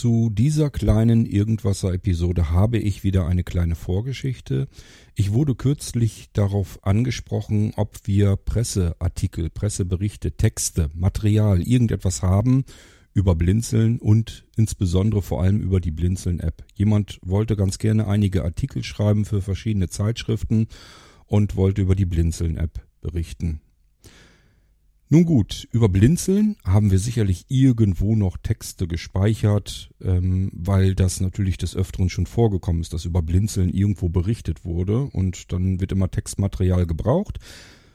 zu dieser kleinen Irgendwasser-Episode habe ich wieder eine kleine Vorgeschichte. Ich wurde kürzlich darauf angesprochen, ob wir Presseartikel, Presseberichte, Texte, Material, irgendetwas haben über Blinzeln und insbesondere vor allem über die Blinzeln-App. Jemand wollte ganz gerne einige Artikel schreiben für verschiedene Zeitschriften und wollte über die Blinzeln-App berichten. Nun gut, über Blinzeln haben wir sicherlich irgendwo noch Texte gespeichert, ähm, weil das natürlich des Öfteren schon vorgekommen ist, dass über Blinzeln irgendwo berichtet wurde und dann wird immer Textmaterial gebraucht.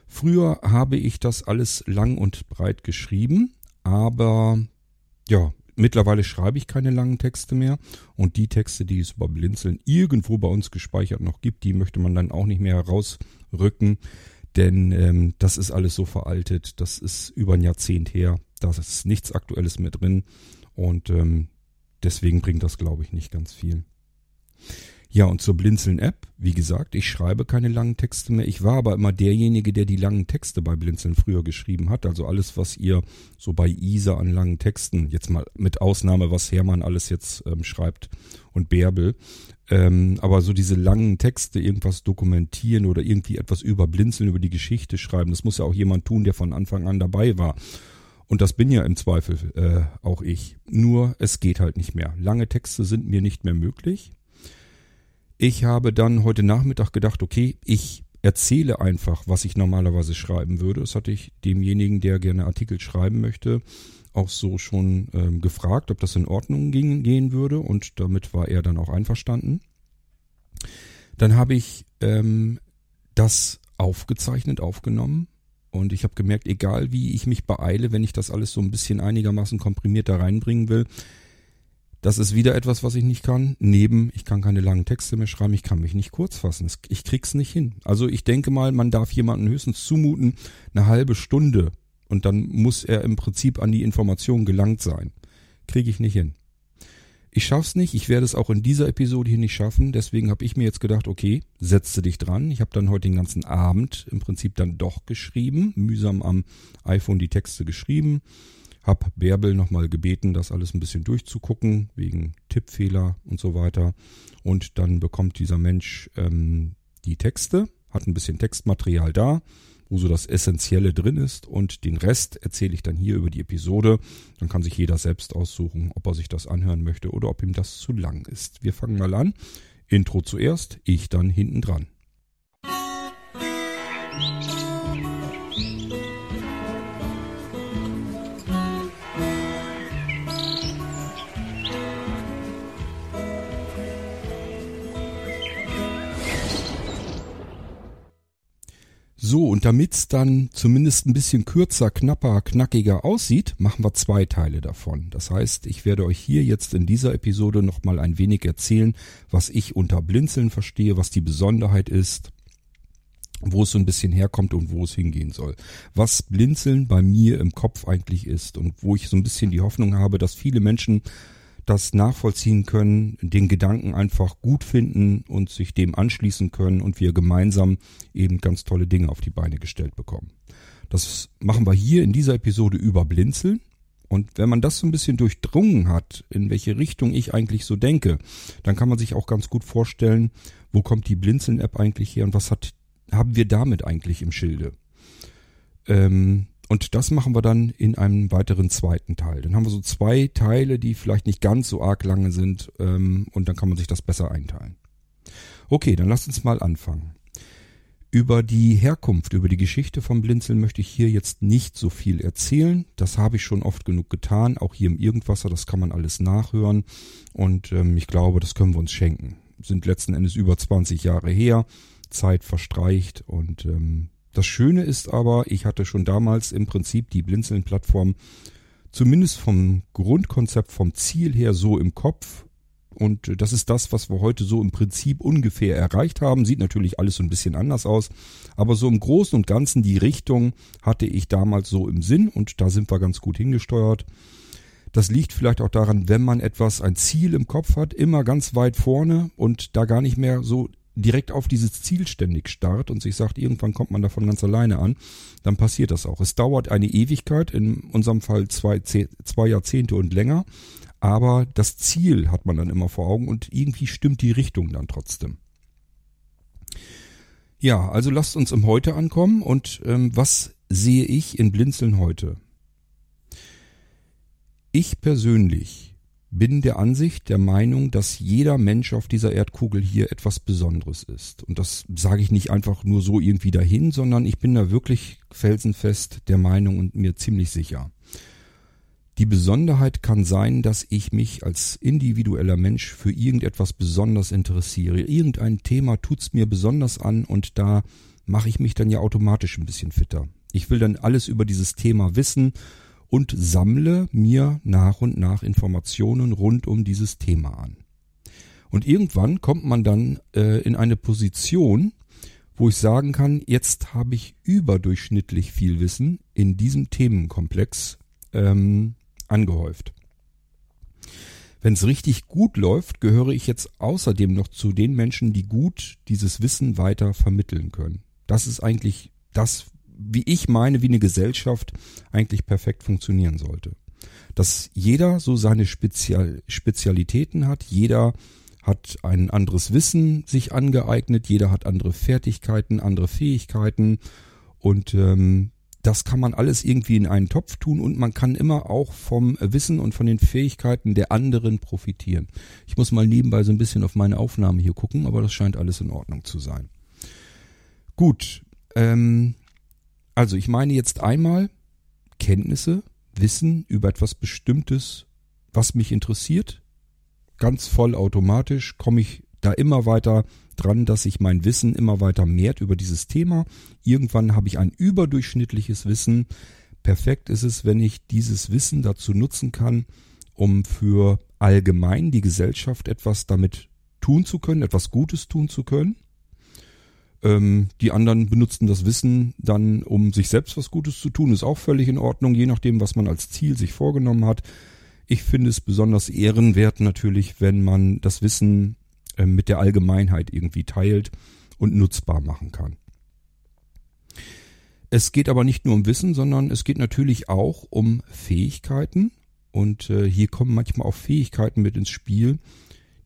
Früher habe ich das alles lang und breit geschrieben, aber ja, mittlerweile schreibe ich keine langen Texte mehr und die Texte, die es über Blinzeln irgendwo bei uns gespeichert noch gibt, die möchte man dann auch nicht mehr herausrücken denn ähm, das ist alles so veraltet, das ist über ein Jahrzehnt her, da ist nichts Aktuelles mehr drin und ähm, deswegen bringt das, glaube ich, nicht ganz viel. Ja, und zur Blinzeln-App, wie gesagt, ich schreibe keine langen Texte mehr. Ich war aber immer derjenige, der die langen Texte bei Blinzeln früher geschrieben hat. Also alles, was ihr so bei ISA an langen Texten, jetzt mal mit Ausnahme, was Hermann alles jetzt ähm, schreibt und Bärbel, ähm, aber so diese langen Texte, irgendwas dokumentieren oder irgendwie etwas über Blinzeln, über die Geschichte schreiben, das muss ja auch jemand tun, der von Anfang an dabei war. Und das bin ja im Zweifel äh, auch ich. Nur es geht halt nicht mehr. Lange Texte sind mir nicht mehr möglich. Ich habe dann heute Nachmittag gedacht, okay, ich erzähle einfach, was ich normalerweise schreiben würde. Das hatte ich demjenigen, der gerne Artikel schreiben möchte, auch so schon ähm, gefragt, ob das in Ordnung ging, gehen würde und damit war er dann auch einverstanden. Dann habe ich ähm, das aufgezeichnet, aufgenommen und ich habe gemerkt, egal wie ich mich beeile, wenn ich das alles so ein bisschen einigermaßen komprimiert da reinbringen will, das ist wieder etwas, was ich nicht kann. Neben, ich kann keine langen Texte mehr schreiben, ich kann mich nicht kurz fassen. Ich krieg's nicht hin. Also ich denke mal, man darf jemanden höchstens zumuten, eine halbe Stunde und dann muss er im Prinzip an die Information gelangt sein. Kriege ich nicht hin. Ich schaff's nicht, ich werde es auch in dieser Episode hier nicht schaffen, deswegen habe ich mir jetzt gedacht, okay, setze dich dran. Ich habe dann heute den ganzen Abend im Prinzip dann doch geschrieben, mühsam am iPhone die Texte geschrieben, hab Bärbel nochmal gebeten, das alles ein bisschen durchzugucken, wegen Tippfehler und so weiter. Und dann bekommt dieser Mensch ähm, die Texte, hat ein bisschen Textmaterial da wo so das Essentielle drin ist und den Rest erzähle ich dann hier über die Episode. Dann kann sich jeder selbst aussuchen, ob er sich das anhören möchte oder ob ihm das zu lang ist. Wir fangen mal an. Intro zuerst, ich dann hinten dran. So, und damit's dann zumindest ein bisschen kürzer, knapper, knackiger aussieht, machen wir zwei Teile davon. Das heißt, ich werde euch hier jetzt in dieser Episode nochmal ein wenig erzählen, was ich unter Blinzeln verstehe, was die Besonderheit ist, wo es so ein bisschen herkommt und wo es hingehen soll. Was Blinzeln bei mir im Kopf eigentlich ist und wo ich so ein bisschen die Hoffnung habe, dass viele Menschen das nachvollziehen können, den Gedanken einfach gut finden und sich dem anschließen können und wir gemeinsam eben ganz tolle Dinge auf die Beine gestellt bekommen. Das machen wir hier in dieser Episode über Blinzeln. Und wenn man das so ein bisschen durchdrungen hat, in welche Richtung ich eigentlich so denke, dann kann man sich auch ganz gut vorstellen, wo kommt die Blinzeln-App eigentlich her und was hat, haben wir damit eigentlich im Schilde. Ähm, und das machen wir dann in einem weiteren zweiten Teil. Dann haben wir so zwei Teile, die vielleicht nicht ganz so arg lange sind ähm, und dann kann man sich das besser einteilen. Okay, dann lasst uns mal anfangen. Über die Herkunft, über die Geschichte vom Blinzeln möchte ich hier jetzt nicht so viel erzählen. Das habe ich schon oft genug getan, auch hier im Irgendwasser, das kann man alles nachhören. Und ähm, ich glaube, das können wir uns schenken. Sind letzten Endes über 20 Jahre her, Zeit verstreicht und ähm, das Schöne ist aber, ich hatte schon damals im Prinzip die Blinzeln-Plattform zumindest vom Grundkonzept, vom Ziel her so im Kopf. Und das ist das, was wir heute so im Prinzip ungefähr erreicht haben. Sieht natürlich alles so ein bisschen anders aus. Aber so im Großen und Ganzen die Richtung hatte ich damals so im Sinn und da sind wir ganz gut hingesteuert. Das liegt vielleicht auch daran, wenn man etwas, ein Ziel im Kopf hat, immer ganz weit vorne und da gar nicht mehr so direkt auf dieses Ziel ständig starrt und sich sagt, irgendwann kommt man davon ganz alleine an, dann passiert das auch. Es dauert eine Ewigkeit, in unserem Fall zwei, zwei Jahrzehnte und länger, aber das Ziel hat man dann immer vor Augen und irgendwie stimmt die Richtung dann trotzdem. Ja, also lasst uns im Heute ankommen und ähm, was sehe ich in Blinzeln heute? Ich persönlich bin der Ansicht, der Meinung, dass jeder Mensch auf dieser Erdkugel hier etwas Besonderes ist. Und das sage ich nicht einfach nur so irgendwie dahin, sondern ich bin da wirklich felsenfest der Meinung und mir ziemlich sicher. Die Besonderheit kann sein, dass ich mich als individueller Mensch für irgendetwas besonders interessiere. Irgendein Thema tut's mir besonders an und da mache ich mich dann ja automatisch ein bisschen fitter. Ich will dann alles über dieses Thema wissen und sammle mir nach und nach Informationen rund um dieses Thema an. Und irgendwann kommt man dann äh, in eine Position, wo ich sagen kann, jetzt habe ich überdurchschnittlich viel Wissen in diesem Themenkomplex ähm, angehäuft. Wenn es richtig gut läuft, gehöre ich jetzt außerdem noch zu den Menschen, die gut dieses Wissen weiter vermitteln können. Das ist eigentlich das, wie ich meine, wie eine Gesellschaft eigentlich perfekt funktionieren sollte. Dass jeder so seine Spezial Spezialitäten hat, jeder hat ein anderes Wissen sich angeeignet, jeder hat andere Fertigkeiten, andere Fähigkeiten und ähm, das kann man alles irgendwie in einen Topf tun und man kann immer auch vom Wissen und von den Fähigkeiten der anderen profitieren. Ich muss mal nebenbei so ein bisschen auf meine Aufnahme hier gucken, aber das scheint alles in Ordnung zu sein. Gut, ähm, also ich meine jetzt einmal Kenntnisse, Wissen über etwas Bestimmtes, was mich interessiert. Ganz voll automatisch komme ich da immer weiter dran, dass sich mein Wissen immer weiter mehrt über dieses Thema. Irgendwann habe ich ein überdurchschnittliches Wissen. Perfekt ist es, wenn ich dieses Wissen dazu nutzen kann, um für allgemein die Gesellschaft etwas damit tun zu können, etwas Gutes tun zu können. Ähm, die anderen benutzen das Wissen dann, um sich selbst was Gutes zu tun, ist auch völlig in Ordnung, je nachdem, was man als Ziel sich vorgenommen hat. Ich finde es besonders ehrenwert natürlich, wenn man das Wissen äh, mit der Allgemeinheit irgendwie teilt und nutzbar machen kann. Es geht aber nicht nur um Wissen, sondern es geht natürlich auch um Fähigkeiten. Und äh, hier kommen manchmal auch Fähigkeiten mit ins Spiel,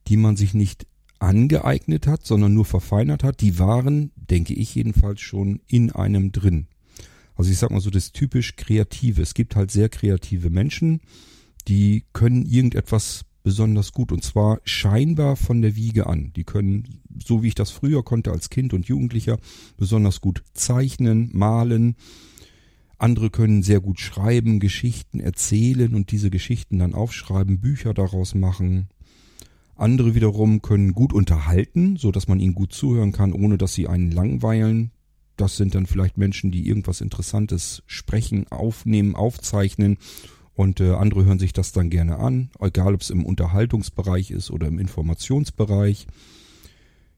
die man sich nicht angeeignet hat, sondern nur verfeinert hat, die waren, denke ich jedenfalls, schon in einem drin. Also ich sag mal so das typisch Kreative. Es gibt halt sehr kreative Menschen, die können irgendetwas besonders gut und zwar scheinbar von der Wiege an. Die können, so wie ich das früher konnte als Kind und Jugendlicher, besonders gut zeichnen, malen. Andere können sehr gut schreiben, Geschichten erzählen und diese Geschichten dann aufschreiben, Bücher daraus machen, andere wiederum können gut unterhalten, so dass man ihnen gut zuhören kann, ohne dass sie einen langweilen. Das sind dann vielleicht Menschen, die irgendwas Interessantes sprechen, aufnehmen, aufzeichnen und äh, andere hören sich das dann gerne an, egal ob es im Unterhaltungsbereich ist oder im Informationsbereich.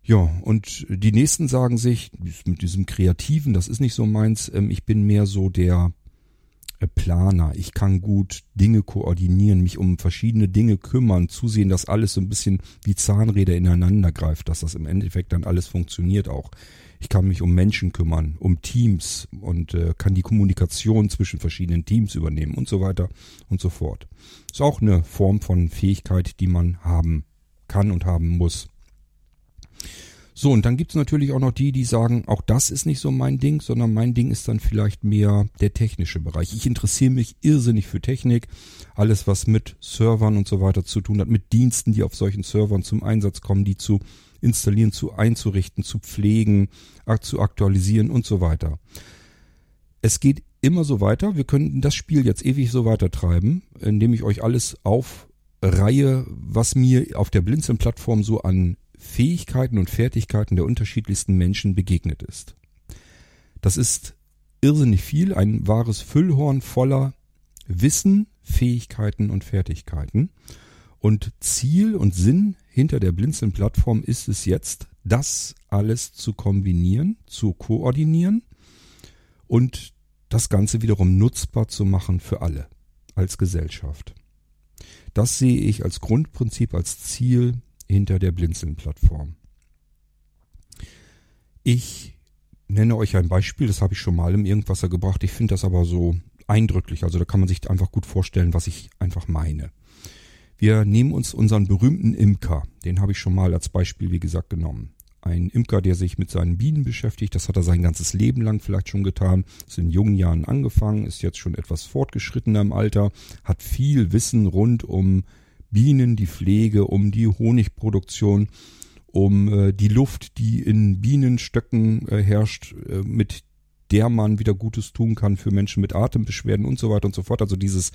Ja, und die nächsten sagen sich, mit diesem Kreativen, das ist nicht so meins, ähm, ich bin mehr so der Planer. Ich kann gut Dinge koordinieren, mich um verschiedene Dinge kümmern, zusehen, dass alles so ein bisschen wie Zahnräder ineinander greift, dass das im Endeffekt dann alles funktioniert auch. Ich kann mich um Menschen kümmern, um Teams und äh, kann die Kommunikation zwischen verschiedenen Teams übernehmen und so weiter und so fort. Ist auch eine Form von Fähigkeit, die man haben kann und haben muss. So, und dann gibt's natürlich auch noch die, die sagen, auch das ist nicht so mein Ding, sondern mein Ding ist dann vielleicht mehr der technische Bereich. Ich interessiere mich irrsinnig für Technik, alles was mit Servern und so weiter zu tun hat, mit Diensten, die auf solchen Servern zum Einsatz kommen, die zu installieren, zu einzurichten, zu pflegen, zu aktualisieren und so weiter. Es geht immer so weiter. Wir können das Spiel jetzt ewig so weiter treiben, indem ich euch alles aufreihe, was mir auf der Blinzeln-Plattform so an Fähigkeiten und Fertigkeiten der unterschiedlichsten Menschen begegnet ist. Das ist irrsinnig viel, ein wahres Füllhorn voller Wissen, Fähigkeiten und Fertigkeiten. Und Ziel und Sinn hinter der Blinzeln-Plattform ist es jetzt, das alles zu kombinieren, zu koordinieren und das Ganze wiederum nutzbar zu machen für alle als Gesellschaft. Das sehe ich als Grundprinzip, als Ziel hinter der Blinzeln-Plattform. Ich nenne euch ein Beispiel, das habe ich schon mal im Irgendwasser gebracht. Ich finde das aber so eindrücklich. Also da kann man sich einfach gut vorstellen, was ich einfach meine. Wir nehmen uns unseren berühmten Imker. Den habe ich schon mal als Beispiel, wie gesagt, genommen. Ein Imker, der sich mit seinen Bienen beschäftigt, das hat er sein ganzes Leben lang vielleicht schon getan, ist in jungen Jahren angefangen, ist jetzt schon etwas fortgeschrittener im Alter, hat viel Wissen rund um Bienen, die Pflege, um die Honigproduktion, um äh, die Luft, die in Bienenstöcken äh, herrscht, äh, mit der man wieder Gutes tun kann für Menschen mit Atembeschwerden und so weiter und so fort. Also dieses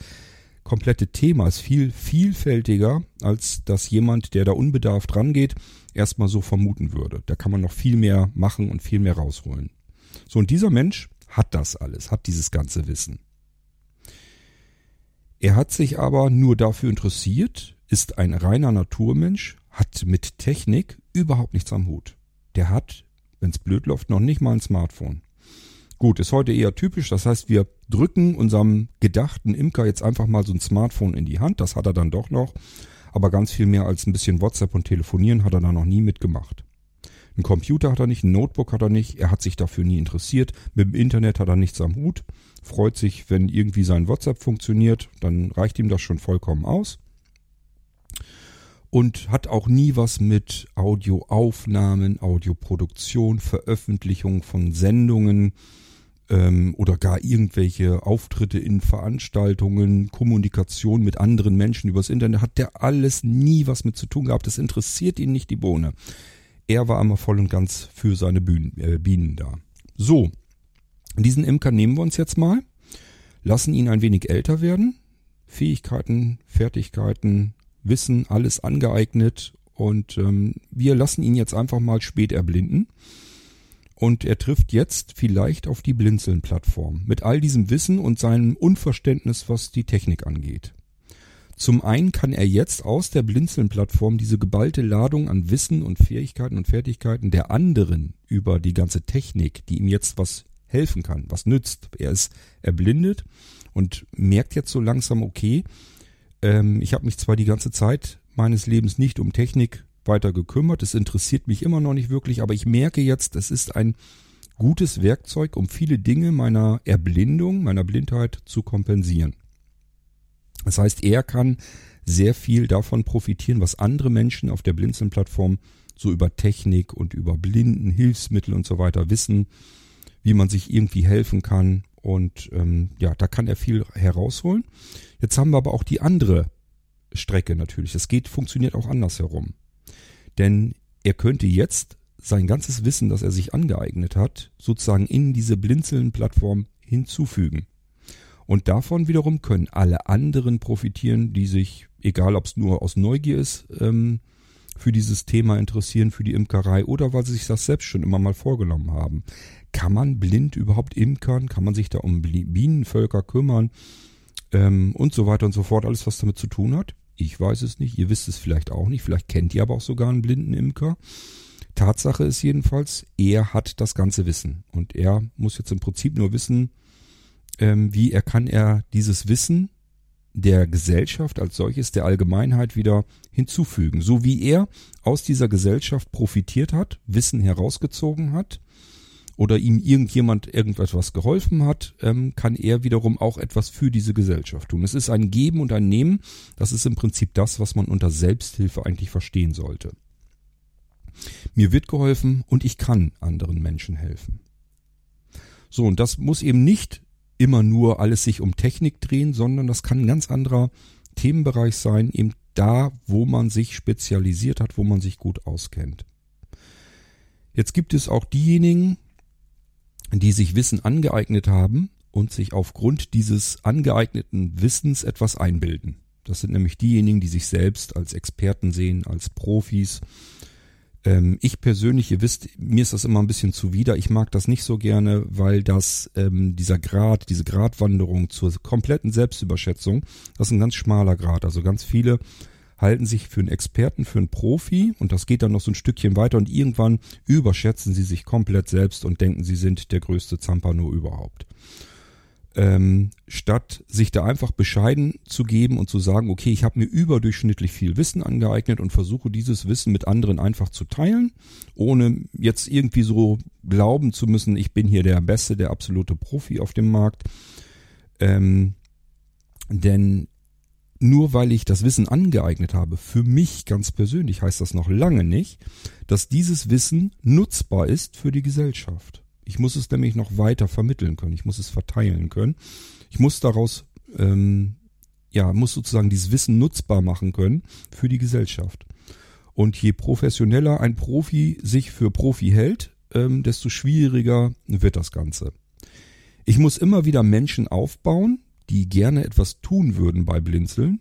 komplette Thema ist viel vielfältiger, als dass jemand, der da unbedarft rangeht, erstmal so vermuten würde. Da kann man noch viel mehr machen und viel mehr rausholen. So, und dieser Mensch hat das alles, hat dieses ganze Wissen. Er hat sich aber nur dafür interessiert, ist ein reiner Naturmensch, hat mit Technik überhaupt nichts am Hut. Der hat, wenn's blöd läuft, noch nicht mal ein Smartphone. Gut, ist heute eher typisch. Das heißt, wir drücken unserem gedachten Imker jetzt einfach mal so ein Smartphone in die Hand. Das hat er dann doch noch. Aber ganz viel mehr als ein bisschen WhatsApp und Telefonieren hat er da noch nie mitgemacht. Ein Computer hat er nicht, ein Notebook hat er nicht. Er hat sich dafür nie interessiert. Mit dem Internet hat er nichts am Hut. Freut sich, wenn irgendwie sein WhatsApp funktioniert. Dann reicht ihm das schon vollkommen aus und hat auch nie was mit Audioaufnahmen, Audioproduktion, Veröffentlichung von Sendungen ähm, oder gar irgendwelche Auftritte in Veranstaltungen, Kommunikation mit anderen Menschen übers Internet, hat der alles nie was mit zu tun gehabt. Das interessiert ihn nicht die Bohne. Er war einmal voll und ganz für seine Bühnen, äh, Bienen da. So, diesen Imker nehmen wir uns jetzt mal, lassen ihn ein wenig älter werden. Fähigkeiten, Fertigkeiten, Wissen, alles angeeignet und ähm, wir lassen ihn jetzt einfach mal spät erblinden und er trifft jetzt vielleicht auf die Blinzeln-Plattform mit all diesem Wissen und seinem Unverständnis, was die Technik angeht. Zum einen kann er jetzt aus der Blinzeln-Plattform diese geballte Ladung an Wissen und Fähigkeiten und Fertigkeiten der anderen über die ganze Technik, die ihm jetzt was helfen kann, was nützt. Er ist erblindet und merkt jetzt so langsam, okay, ähm, ich habe mich zwar die ganze Zeit meines Lebens nicht um Technik weiter gekümmert. Es interessiert mich immer noch nicht wirklich, aber ich merke jetzt, es ist ein gutes Werkzeug, um viele Dinge meiner Erblindung, meiner Blindheit zu kompensieren. Das heißt, er kann sehr viel davon profitieren, was andere Menschen auf der Blinzeln-Plattform so über Technik und über Blinden, Hilfsmittel und so weiter wissen, wie man sich irgendwie helfen kann. Und ähm, ja, da kann er viel herausholen. Jetzt haben wir aber auch die andere Strecke natürlich. Es geht, funktioniert auch andersherum. Denn er könnte jetzt sein ganzes Wissen, das er sich angeeignet hat, sozusagen in diese Blinzeln-Plattform hinzufügen. Und davon wiederum können alle anderen profitieren, die sich, egal ob es nur aus Neugier ist, ähm, für dieses Thema interessieren, für die Imkerei oder weil sie sich das selbst schon immer mal vorgenommen haben. Kann man blind überhaupt imkern? Kann man sich da um Bienenvölker kümmern? Ähm, und so weiter und so fort. Alles, was damit zu tun hat. Ich weiß es nicht, ihr wisst es vielleicht auch nicht, vielleicht kennt ihr aber auch sogar einen blinden Imker. Tatsache ist jedenfalls, er hat das ganze Wissen und er muss jetzt im Prinzip nur wissen, ähm, wie er kann er dieses Wissen der Gesellschaft als solches, der Allgemeinheit wieder hinzufügen. So wie er aus dieser Gesellschaft profitiert hat, Wissen herausgezogen hat, oder ihm irgendjemand irgendetwas geholfen hat, ähm, kann er wiederum auch etwas für diese Gesellschaft tun. Es ist ein Geben und ein Nehmen. Das ist im Prinzip das, was man unter Selbsthilfe eigentlich verstehen sollte. Mir wird geholfen und ich kann anderen Menschen helfen. So, und das muss eben nicht immer nur alles sich um Technik drehen, sondern das kann ein ganz anderer Themenbereich sein, eben da, wo man sich spezialisiert hat, wo man sich gut auskennt. Jetzt gibt es auch diejenigen, die sich Wissen angeeignet haben und sich aufgrund dieses angeeigneten Wissens etwas einbilden. Das sind nämlich diejenigen, die sich selbst als Experten sehen, als Profis. Ähm, ich persönlich, ihr wisst, mir ist das immer ein bisschen zuwider. Ich mag das nicht so gerne, weil das ähm, dieser Grad, diese Gratwanderung zur kompletten Selbstüberschätzung, das ist ein ganz schmaler Grad. Also ganz viele halten sich für einen Experten, für einen Profi und das geht dann noch so ein Stückchen weiter und irgendwann überschätzen sie sich komplett selbst und denken, sie sind der größte Zampano überhaupt. Ähm, statt sich da einfach bescheiden zu geben und zu sagen, okay, ich habe mir überdurchschnittlich viel Wissen angeeignet und versuche dieses Wissen mit anderen einfach zu teilen, ohne jetzt irgendwie so glauben zu müssen, ich bin hier der Beste, der absolute Profi auf dem Markt. Ähm, denn nur weil ich das Wissen angeeignet habe, für mich ganz persönlich heißt das noch lange nicht, dass dieses Wissen nutzbar ist für die Gesellschaft. Ich muss es nämlich noch weiter vermitteln können, ich muss es verteilen können. Ich muss daraus, ähm, ja, muss sozusagen dieses Wissen nutzbar machen können für die Gesellschaft. Und je professioneller ein Profi sich für Profi hält, ähm, desto schwieriger wird das Ganze. Ich muss immer wieder Menschen aufbauen, die gerne etwas tun würden bei Blinzeln,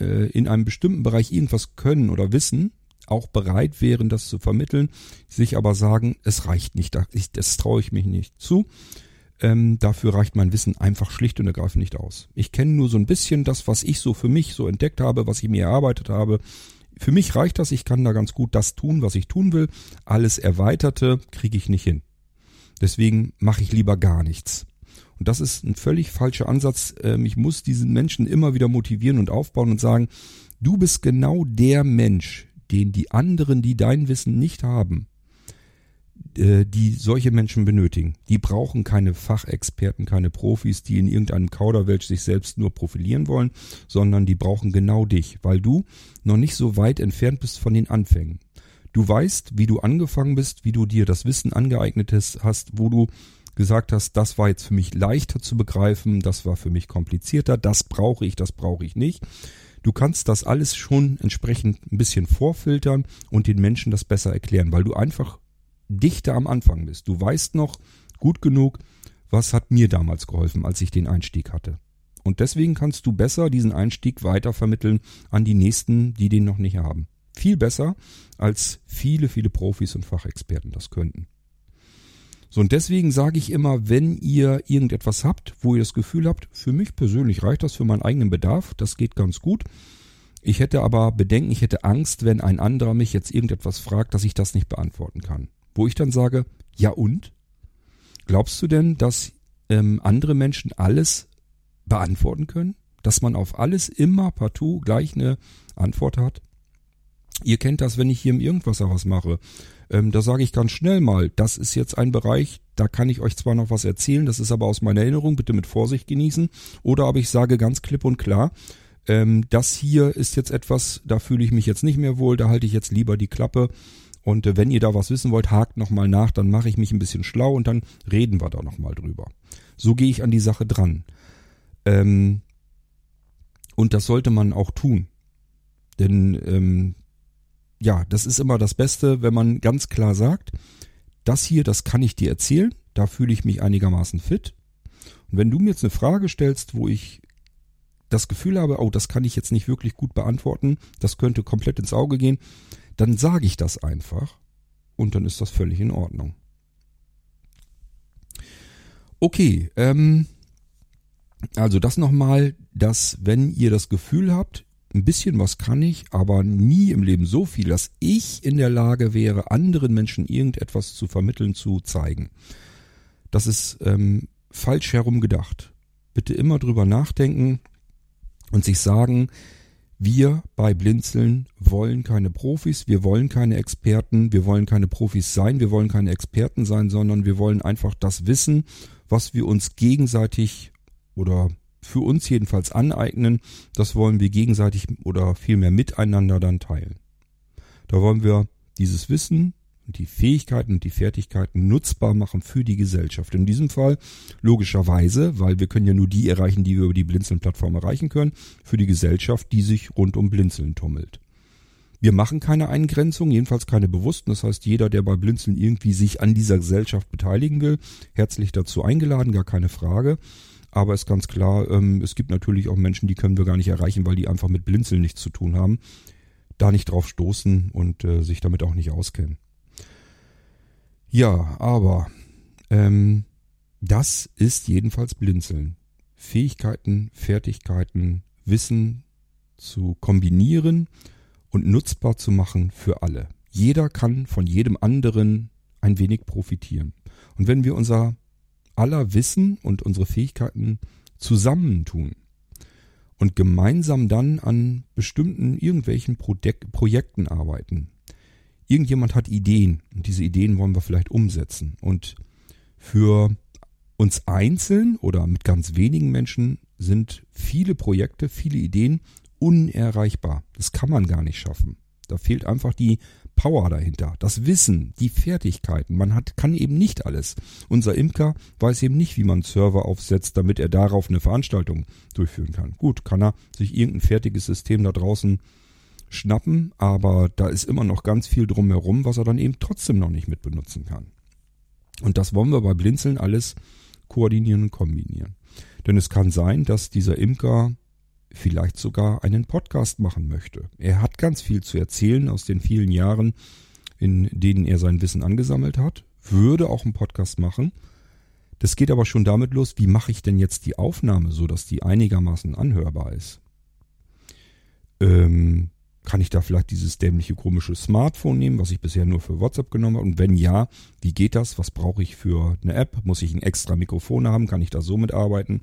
äh, in einem bestimmten Bereich irgendwas können oder wissen, auch bereit wären, das zu vermitteln, sich aber sagen, es reicht nicht, das traue ich mich nicht zu. Ähm, dafür reicht mein Wissen einfach schlicht und ergreifend nicht aus. Ich kenne nur so ein bisschen das, was ich so für mich so entdeckt habe, was ich mir erarbeitet habe. Für mich reicht das, ich kann da ganz gut das tun, was ich tun will. Alles Erweiterte kriege ich nicht hin. Deswegen mache ich lieber gar nichts. Und das ist ein völlig falscher Ansatz. Ähm, ich muss diesen Menschen immer wieder motivieren und aufbauen und sagen, du bist genau der Mensch, den die anderen, die dein Wissen nicht haben, äh, die solche Menschen benötigen. Die brauchen keine Fachexperten, keine Profis, die in irgendeinem Kauderwelsch sich selbst nur profilieren wollen, sondern die brauchen genau dich, weil du noch nicht so weit entfernt bist von den Anfängen. Du weißt, wie du angefangen bist, wie du dir das Wissen angeeignet hast, wo du gesagt hast, das war jetzt für mich leichter zu begreifen, das war für mich komplizierter, das brauche ich, das brauche ich nicht. Du kannst das alles schon entsprechend ein bisschen vorfiltern und den Menschen das besser erklären, weil du einfach dichter am Anfang bist. Du weißt noch gut genug, was hat mir damals geholfen, als ich den Einstieg hatte. Und deswegen kannst du besser diesen Einstieg weiter vermitteln an die nächsten, die den noch nicht haben. Viel besser, als viele, viele Profis und Fachexperten das könnten. So, und deswegen sage ich immer, wenn ihr irgendetwas habt, wo ihr das Gefühl habt, für mich persönlich reicht das für meinen eigenen Bedarf, das geht ganz gut. Ich hätte aber Bedenken, ich hätte Angst, wenn ein anderer mich jetzt irgendetwas fragt, dass ich das nicht beantworten kann. Wo ich dann sage, ja und? Glaubst du denn, dass ähm, andere Menschen alles beantworten können? Dass man auf alles immer partout gleich eine Antwort hat? Ihr kennt das, wenn ich hier im Irgendwasser was mache. Ähm, da sage ich ganz schnell mal, das ist jetzt ein Bereich, da kann ich euch zwar noch was erzählen, das ist aber aus meiner Erinnerung, bitte mit Vorsicht genießen. Oder aber ich sage ganz klipp und klar, ähm, das hier ist jetzt etwas, da fühle ich mich jetzt nicht mehr wohl, da halte ich jetzt lieber die Klappe. Und äh, wenn ihr da was wissen wollt, hakt nochmal nach, dann mache ich mich ein bisschen schlau und dann reden wir da nochmal drüber. So gehe ich an die Sache dran. Ähm, und das sollte man auch tun. Denn ähm, ja, das ist immer das Beste, wenn man ganz klar sagt, das hier, das kann ich dir erzählen, da fühle ich mich einigermaßen fit. Und wenn du mir jetzt eine Frage stellst, wo ich das Gefühl habe, oh, das kann ich jetzt nicht wirklich gut beantworten, das könnte komplett ins Auge gehen, dann sage ich das einfach und dann ist das völlig in Ordnung. Okay, ähm, also das nochmal, dass wenn ihr das Gefühl habt, ein bisschen was kann ich, aber nie im Leben so viel, dass ich in der Lage wäre, anderen Menschen irgendetwas zu vermitteln, zu zeigen. Das ist ähm, falsch herum gedacht. Bitte immer drüber nachdenken und sich sagen, wir bei Blinzeln wollen keine Profis, wir wollen keine Experten, wir wollen keine Profis sein, wir wollen keine Experten sein, sondern wir wollen einfach das Wissen, was wir uns gegenseitig oder für uns jedenfalls aneignen, das wollen wir gegenseitig oder vielmehr miteinander dann teilen. Da wollen wir dieses Wissen und die Fähigkeiten und die Fertigkeiten nutzbar machen für die Gesellschaft. In diesem Fall logischerweise, weil wir können ja nur die erreichen, die wir über die Blinzeln-Plattform erreichen können, für die Gesellschaft, die sich rund um Blinzeln tummelt. Wir machen keine Eingrenzung, jedenfalls keine bewussten. Das heißt, jeder, der bei Blinzeln irgendwie sich an dieser Gesellschaft beteiligen will, herzlich dazu eingeladen, gar keine Frage. Aber ist ganz klar, ähm, es gibt natürlich auch Menschen, die können wir gar nicht erreichen, weil die einfach mit Blinzeln nichts zu tun haben, da nicht drauf stoßen und äh, sich damit auch nicht auskennen. Ja, aber ähm, das ist jedenfalls Blinzeln. Fähigkeiten, Fertigkeiten, Wissen zu kombinieren und nutzbar zu machen für alle. Jeder kann von jedem anderen ein wenig profitieren. Und wenn wir unser aller Wissen und unsere Fähigkeiten zusammentun und gemeinsam dann an bestimmten irgendwelchen Projek Projekten arbeiten. Irgendjemand hat Ideen und diese Ideen wollen wir vielleicht umsetzen. Und für uns einzeln oder mit ganz wenigen Menschen sind viele Projekte, viele Ideen unerreichbar. Das kann man gar nicht schaffen. Da fehlt einfach die Power dahinter, das Wissen, die Fertigkeiten. Man hat, kann eben nicht alles. Unser Imker weiß eben nicht, wie man Server aufsetzt, damit er darauf eine Veranstaltung durchführen kann. Gut, kann er sich irgendein fertiges System da draußen schnappen, aber da ist immer noch ganz viel drumherum, was er dann eben trotzdem noch nicht mit benutzen kann. Und das wollen wir bei Blinzeln alles koordinieren und kombinieren. Denn es kann sein, dass dieser Imker vielleicht sogar einen Podcast machen möchte. Er hat ganz viel zu erzählen aus den vielen Jahren, in denen er sein Wissen angesammelt hat, würde auch einen Podcast machen. Das geht aber schon damit los, wie mache ich denn jetzt die Aufnahme, so dass die einigermaßen anhörbar ist? Ähm, kann ich da vielleicht dieses dämliche komische Smartphone nehmen, was ich bisher nur für WhatsApp genommen habe? Und wenn ja, wie geht das? Was brauche ich für eine App? Muss ich ein extra Mikrofon haben? Kann ich da so mitarbeiten?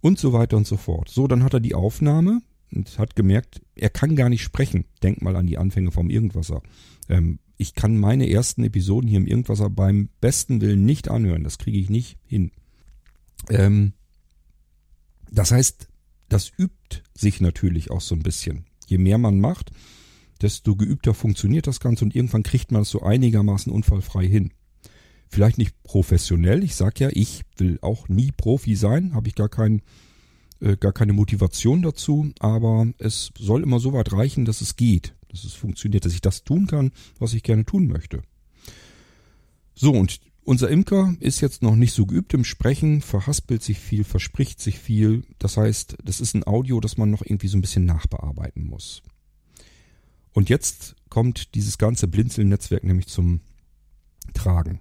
Und so weiter und so fort. So, dann hat er die Aufnahme und hat gemerkt, er kann gar nicht sprechen. Denk mal an die Anfänge vom Irgendwasser. Ähm, ich kann meine ersten Episoden hier im Irgendwasser beim besten Willen nicht anhören. Das kriege ich nicht hin. Ähm, das heißt, das übt sich natürlich auch so ein bisschen je mehr man macht, desto geübter funktioniert das Ganze und irgendwann kriegt man es so einigermaßen unfallfrei hin. Vielleicht nicht professionell, ich sag ja, ich will auch nie Profi sein, habe ich gar kein, äh, gar keine Motivation dazu, aber es soll immer so weit reichen, dass es geht, dass es funktioniert, dass ich das tun kann, was ich gerne tun möchte. So, und unser Imker ist jetzt noch nicht so geübt im Sprechen, verhaspelt sich viel, verspricht sich viel. Das heißt, das ist ein Audio, das man noch irgendwie so ein bisschen nachbearbeiten muss. Und jetzt kommt dieses ganze Blinzeln-Netzwerk nämlich zum Tragen.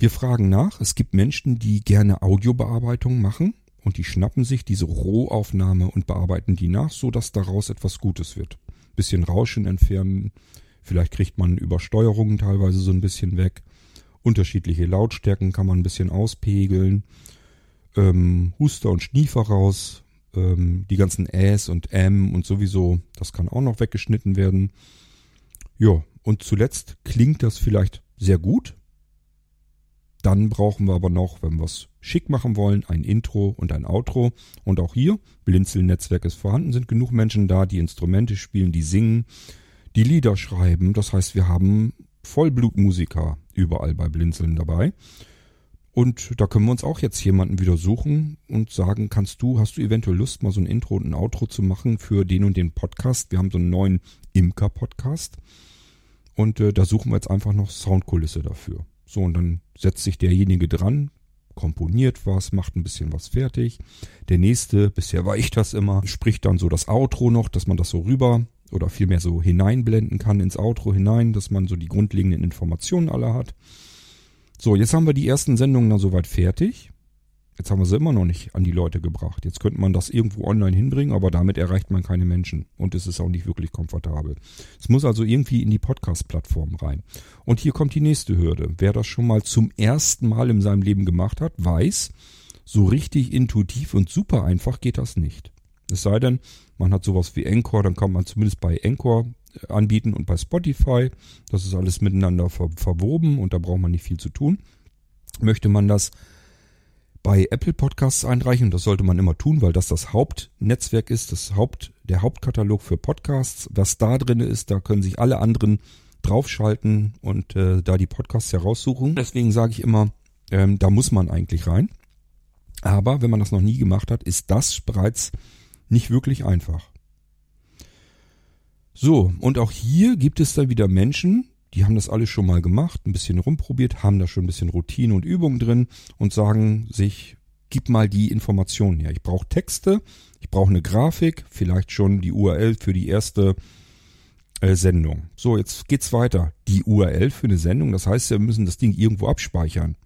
Wir fragen nach, es gibt Menschen, die gerne Audiobearbeitung machen und die schnappen sich diese Rohaufnahme und bearbeiten die nach, so dass daraus etwas Gutes wird. Bisschen Rauschen entfernen, vielleicht kriegt man Übersteuerungen teilweise so ein bisschen weg Unterschiedliche Lautstärken kann man ein bisschen auspegeln. Ähm, Huster und Schniefer raus. Ähm, die ganzen Äs und M und sowieso, das kann auch noch weggeschnitten werden. Ja, und zuletzt klingt das vielleicht sehr gut. Dann brauchen wir aber noch, wenn wir es schick machen wollen, ein Intro und ein Outro. Und auch hier, Blinzeln-Netzwerk ist vorhanden, sind genug Menschen da, die Instrumente spielen, die singen, die Lieder schreiben. Das heißt, wir haben Vollblutmusiker überall bei Blinzeln dabei. Und da können wir uns auch jetzt jemanden wieder suchen und sagen, kannst du, hast du eventuell Lust, mal so ein Intro und ein Outro zu machen für den und den Podcast? Wir haben so einen neuen Imker-Podcast. Und äh, da suchen wir jetzt einfach noch Soundkulisse dafür. So, und dann setzt sich derjenige dran, komponiert was, macht ein bisschen was fertig. Der nächste, bisher war ich das immer, spricht dann so das Outro noch, dass man das so rüber oder vielmehr so hineinblenden kann ins Outro hinein, dass man so die grundlegenden Informationen alle hat. So, jetzt haben wir die ersten Sendungen dann soweit fertig. Jetzt haben wir sie immer noch nicht an die Leute gebracht. Jetzt könnte man das irgendwo online hinbringen, aber damit erreicht man keine Menschen. Und es ist auch nicht wirklich komfortabel. Es muss also irgendwie in die Podcast-Plattform rein. Und hier kommt die nächste Hürde. Wer das schon mal zum ersten Mal in seinem Leben gemacht hat, weiß, so richtig intuitiv und super einfach geht das nicht. Es sei denn, man hat sowas wie Encore, dann kann man zumindest bei Encore äh, anbieten und bei Spotify. Das ist alles miteinander ver verwoben und da braucht man nicht viel zu tun. Möchte man das bei Apple Podcasts einreichen, das sollte man immer tun, weil das das Hauptnetzwerk ist, das Haupt, der Hauptkatalog für Podcasts. Was da drin ist, da können sich alle anderen draufschalten und äh, da die Podcasts heraussuchen. Deswegen sage ich immer, ähm, da muss man eigentlich rein. Aber wenn man das noch nie gemacht hat, ist das bereits nicht wirklich einfach. So, und auch hier gibt es dann wieder Menschen, die haben das alles schon mal gemacht, ein bisschen rumprobiert, haben da schon ein bisschen Routine und Übung drin und sagen sich, gib mal die Informationen her. Ich brauche Texte, ich brauche eine Grafik, vielleicht schon die URL für die erste äh, Sendung. So, jetzt geht's weiter. Die URL für eine Sendung, das heißt, wir müssen das Ding irgendwo abspeichern.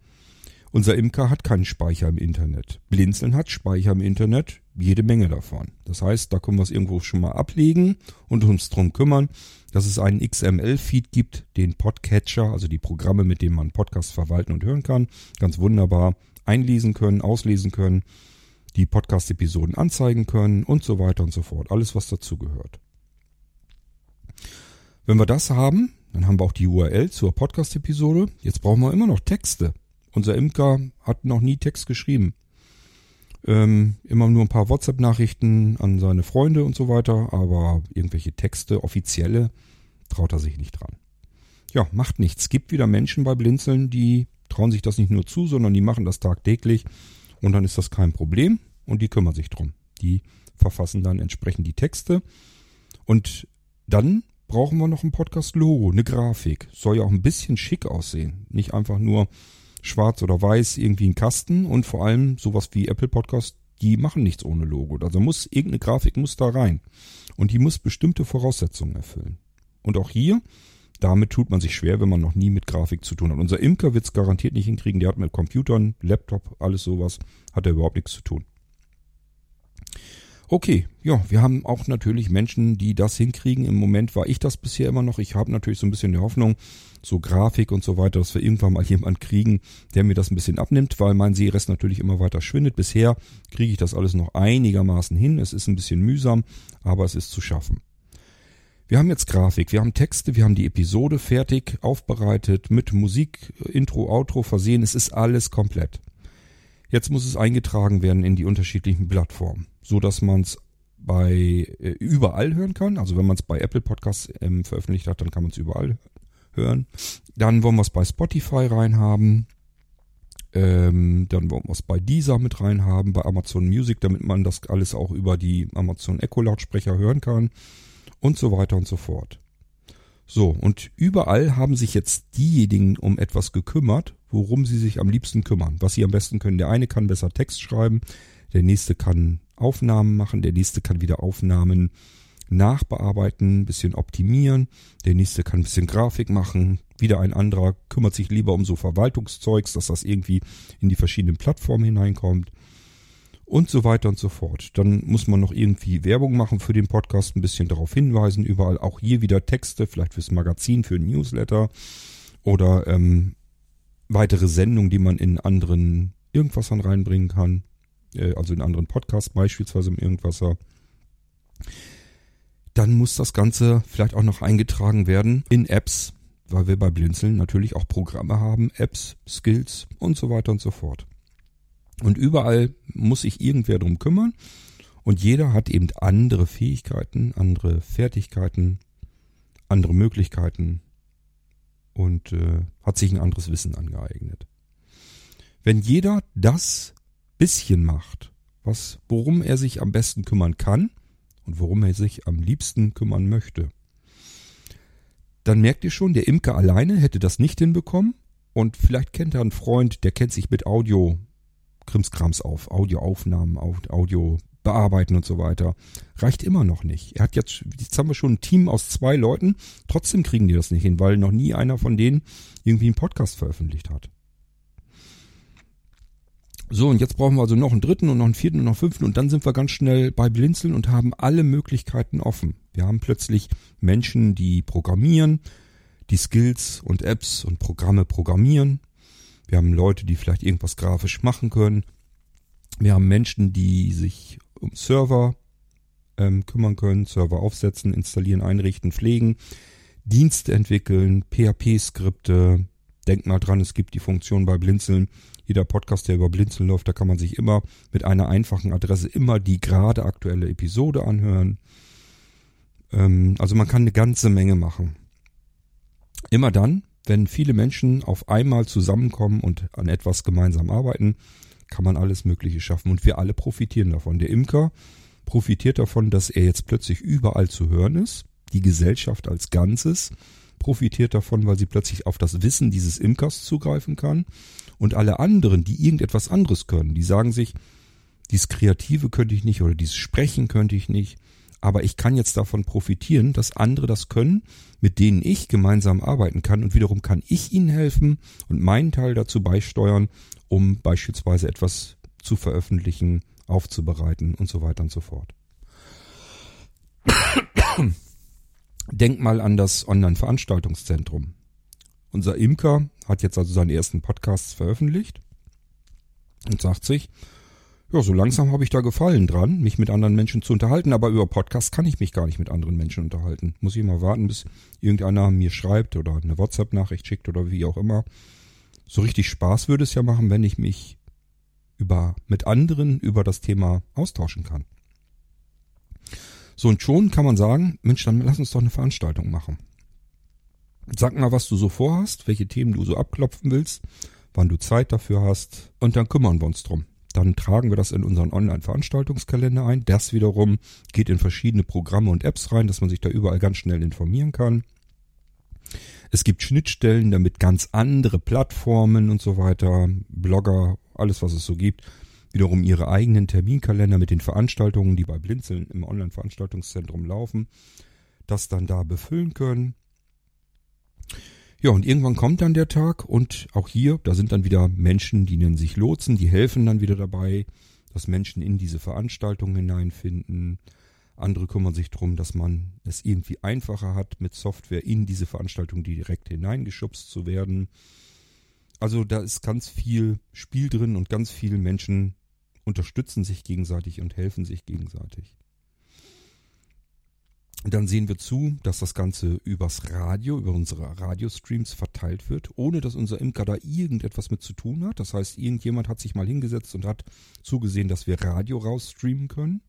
Unser Imker hat keinen Speicher im Internet. Blinzeln hat Speicher im Internet, jede Menge davon. Das heißt, da können wir es irgendwo schon mal ablegen und uns drum kümmern, dass es einen XML-Feed gibt, den Podcatcher, also die Programme, mit denen man Podcasts verwalten und hören kann, ganz wunderbar einlesen können, auslesen können, die Podcast-Episoden anzeigen können und so weiter und so fort. Alles, was dazugehört. Wenn wir das haben, dann haben wir auch die URL zur Podcast-Episode. Jetzt brauchen wir immer noch Texte. Unser Imker hat noch nie Text geschrieben. Ähm, immer nur ein paar WhatsApp-Nachrichten an seine Freunde und so weiter, aber irgendwelche Texte, offizielle, traut er sich nicht dran. Ja, macht nichts. Gibt wieder Menschen bei Blinzeln, die trauen sich das nicht nur zu, sondern die machen das tagtäglich und dann ist das kein Problem und die kümmern sich drum. Die verfassen dann entsprechend die Texte und dann brauchen wir noch ein Podcast-Logo, eine Grafik. Soll ja auch ein bisschen schick aussehen. Nicht einfach nur schwarz oder weiß irgendwie ein Kasten und vor allem sowas wie Apple Podcast, die machen nichts ohne Logo. Also muss irgendeine Grafik muss da rein und die muss bestimmte Voraussetzungen erfüllen. Und auch hier, damit tut man sich schwer, wenn man noch nie mit Grafik zu tun hat. Unser Imker wird es garantiert nicht hinkriegen. Der hat mit Computern, Laptop, alles sowas, hat er überhaupt nichts zu tun. Okay, ja, wir haben auch natürlich Menschen, die das hinkriegen. Im Moment war ich das bisher immer noch. Ich habe natürlich so ein bisschen die Hoffnung, so Grafik und so weiter, dass wir irgendwann mal jemanden kriegen, der mir das ein bisschen abnimmt, weil mein Seerest natürlich immer weiter schwindet. Bisher kriege ich das alles noch einigermaßen hin. Es ist ein bisschen mühsam, aber es ist zu schaffen. Wir haben jetzt Grafik, wir haben Texte, wir haben die Episode fertig, aufbereitet, mit Musik, Intro, Outro versehen. Es ist alles komplett. Jetzt muss es eingetragen werden in die unterschiedlichen Plattformen, so dass man es bei äh, überall hören kann. Also wenn man es bei Apple Podcasts ähm, veröffentlicht hat, dann kann man es überall hören. Dann wollen wir es bei Spotify reinhaben. Ähm, dann wollen wir es bei Deezer mit reinhaben, bei Amazon Music, damit man das alles auch über die Amazon Echo Lautsprecher hören kann und so weiter und so fort. So, und überall haben sich jetzt diejenigen um etwas gekümmert, worum sie sich am liebsten kümmern, was sie am besten können. Der eine kann besser Text schreiben, der nächste kann Aufnahmen machen, der nächste kann wieder Aufnahmen nachbearbeiten, ein bisschen optimieren, der nächste kann ein bisschen Grafik machen, wieder ein anderer kümmert sich lieber um so Verwaltungszeugs, dass das irgendwie in die verschiedenen Plattformen hineinkommt und so weiter und so fort. Dann muss man noch irgendwie Werbung machen für den Podcast, ein bisschen darauf hinweisen, überall auch hier wieder Texte, vielleicht fürs Magazin, für ein Newsletter oder ähm, weitere Sendungen, die man in anderen Irgendwassern reinbringen kann, äh, also in anderen Podcasts, beispielsweise im Irgendwasser. Dann muss das Ganze vielleicht auch noch eingetragen werden in Apps, weil wir bei Blinzeln natürlich auch Programme haben, Apps, Skills und so weiter und so fort. Und überall muss sich irgendwer drum kümmern. Und jeder hat eben andere Fähigkeiten, andere Fertigkeiten, andere Möglichkeiten und äh, hat sich ein anderes Wissen angeeignet. Wenn jeder das bisschen macht, was, worum er sich am besten kümmern kann und worum er sich am liebsten kümmern möchte, dann merkt ihr schon, der Imker alleine hätte das nicht hinbekommen und vielleicht kennt er einen Freund, der kennt sich mit Audio Krimskrams auf, Audioaufnahmen, Audio bearbeiten und so weiter. Reicht immer noch nicht. Er hat jetzt, jetzt haben wir schon ein Team aus zwei Leuten, trotzdem kriegen die das nicht hin, weil noch nie einer von denen irgendwie einen Podcast veröffentlicht hat. So, und jetzt brauchen wir also noch einen dritten und noch einen vierten und noch einen fünften und dann sind wir ganz schnell bei Blinzeln und haben alle Möglichkeiten offen. Wir haben plötzlich Menschen, die programmieren, die Skills und Apps und Programme programmieren. Wir haben Leute, die vielleicht irgendwas grafisch machen können. Wir haben Menschen, die sich um Server ähm, kümmern können, Server aufsetzen, installieren, einrichten, pflegen, Dienste entwickeln, PHP-Skripte. Denkt mal dran, es gibt die Funktion bei Blinzeln. Jeder Podcast, der über Blinzeln läuft, da kann man sich immer mit einer einfachen Adresse immer die gerade aktuelle Episode anhören. Ähm, also man kann eine ganze Menge machen. Immer dann, wenn viele Menschen auf einmal zusammenkommen und an etwas gemeinsam arbeiten, kann man alles Mögliche schaffen und wir alle profitieren davon. Der Imker profitiert davon, dass er jetzt plötzlich überall zu hören ist. Die Gesellschaft als Ganzes profitiert davon, weil sie plötzlich auf das Wissen dieses Imkers zugreifen kann. Und alle anderen, die irgendetwas anderes können, die sagen sich, dieses Kreative könnte ich nicht oder dieses Sprechen könnte ich nicht. Aber ich kann jetzt davon profitieren, dass andere das können, mit denen ich gemeinsam arbeiten kann. Und wiederum kann ich ihnen helfen und meinen Teil dazu beisteuern, um beispielsweise etwas zu veröffentlichen, aufzubereiten und so weiter und so fort. Denk mal an das Online-Veranstaltungszentrum. Unser Imker hat jetzt also seine ersten Podcasts veröffentlicht und sagt sich, ja, so langsam habe ich da Gefallen dran, mich mit anderen Menschen zu unterhalten, aber über Podcasts kann ich mich gar nicht mit anderen Menschen unterhalten. Muss ich mal warten, bis irgendeiner mir schreibt oder eine WhatsApp-Nachricht schickt oder wie auch immer. So richtig Spaß würde es ja machen, wenn ich mich über, mit anderen über das Thema austauschen kann. So und schon kann man sagen, Mensch, dann lass uns doch eine Veranstaltung machen. Sag mal, was du so vorhast, welche Themen du so abklopfen willst, wann du Zeit dafür hast und dann kümmern wir uns drum. Dann tragen wir das in unseren Online-Veranstaltungskalender ein. Das wiederum geht in verschiedene Programme und Apps rein, dass man sich da überall ganz schnell informieren kann. Es gibt Schnittstellen, damit ganz andere Plattformen und so weiter, Blogger, alles was es so gibt, wiederum ihre eigenen Terminkalender mit den Veranstaltungen, die bei Blinzeln im Online-Veranstaltungszentrum laufen, das dann da befüllen können. Ja, und irgendwann kommt dann der Tag und auch hier, da sind dann wieder Menschen, die nennen sich Lotsen, die helfen dann wieder dabei, dass Menschen in diese Veranstaltung hineinfinden. Andere kümmern sich darum, dass man es irgendwie einfacher hat, mit Software in diese Veranstaltung direkt hineingeschubst zu werden. Also da ist ganz viel Spiel drin und ganz viele Menschen unterstützen sich gegenseitig und helfen sich gegenseitig. Dann sehen wir zu, dass das Ganze übers Radio, über unsere Radiostreams verteilt wird, ohne dass unser Imker da irgendetwas mit zu tun hat. Das heißt, irgendjemand hat sich mal hingesetzt und hat zugesehen, dass wir Radio rausstreamen können.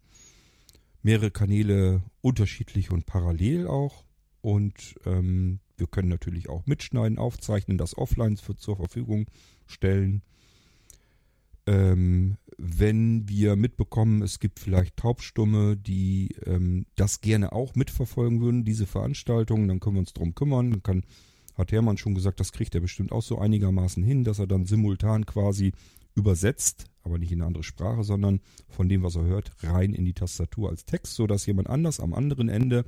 Mehrere Kanäle unterschiedlich und parallel auch. Und ähm, wir können natürlich auch mitschneiden, aufzeichnen, das offline für, zur Verfügung stellen. Ähm, wenn wir mitbekommen, es gibt vielleicht Taubstumme, die ähm, das gerne auch mitverfolgen würden, diese Veranstaltungen, dann können wir uns drum kümmern. Dann kann, hat Hermann schon gesagt, das kriegt er bestimmt auch so einigermaßen hin, dass er dann simultan quasi übersetzt, aber nicht in eine andere Sprache, sondern von dem, was er hört, rein in die Tastatur als Text, sodass jemand anders am anderen Ende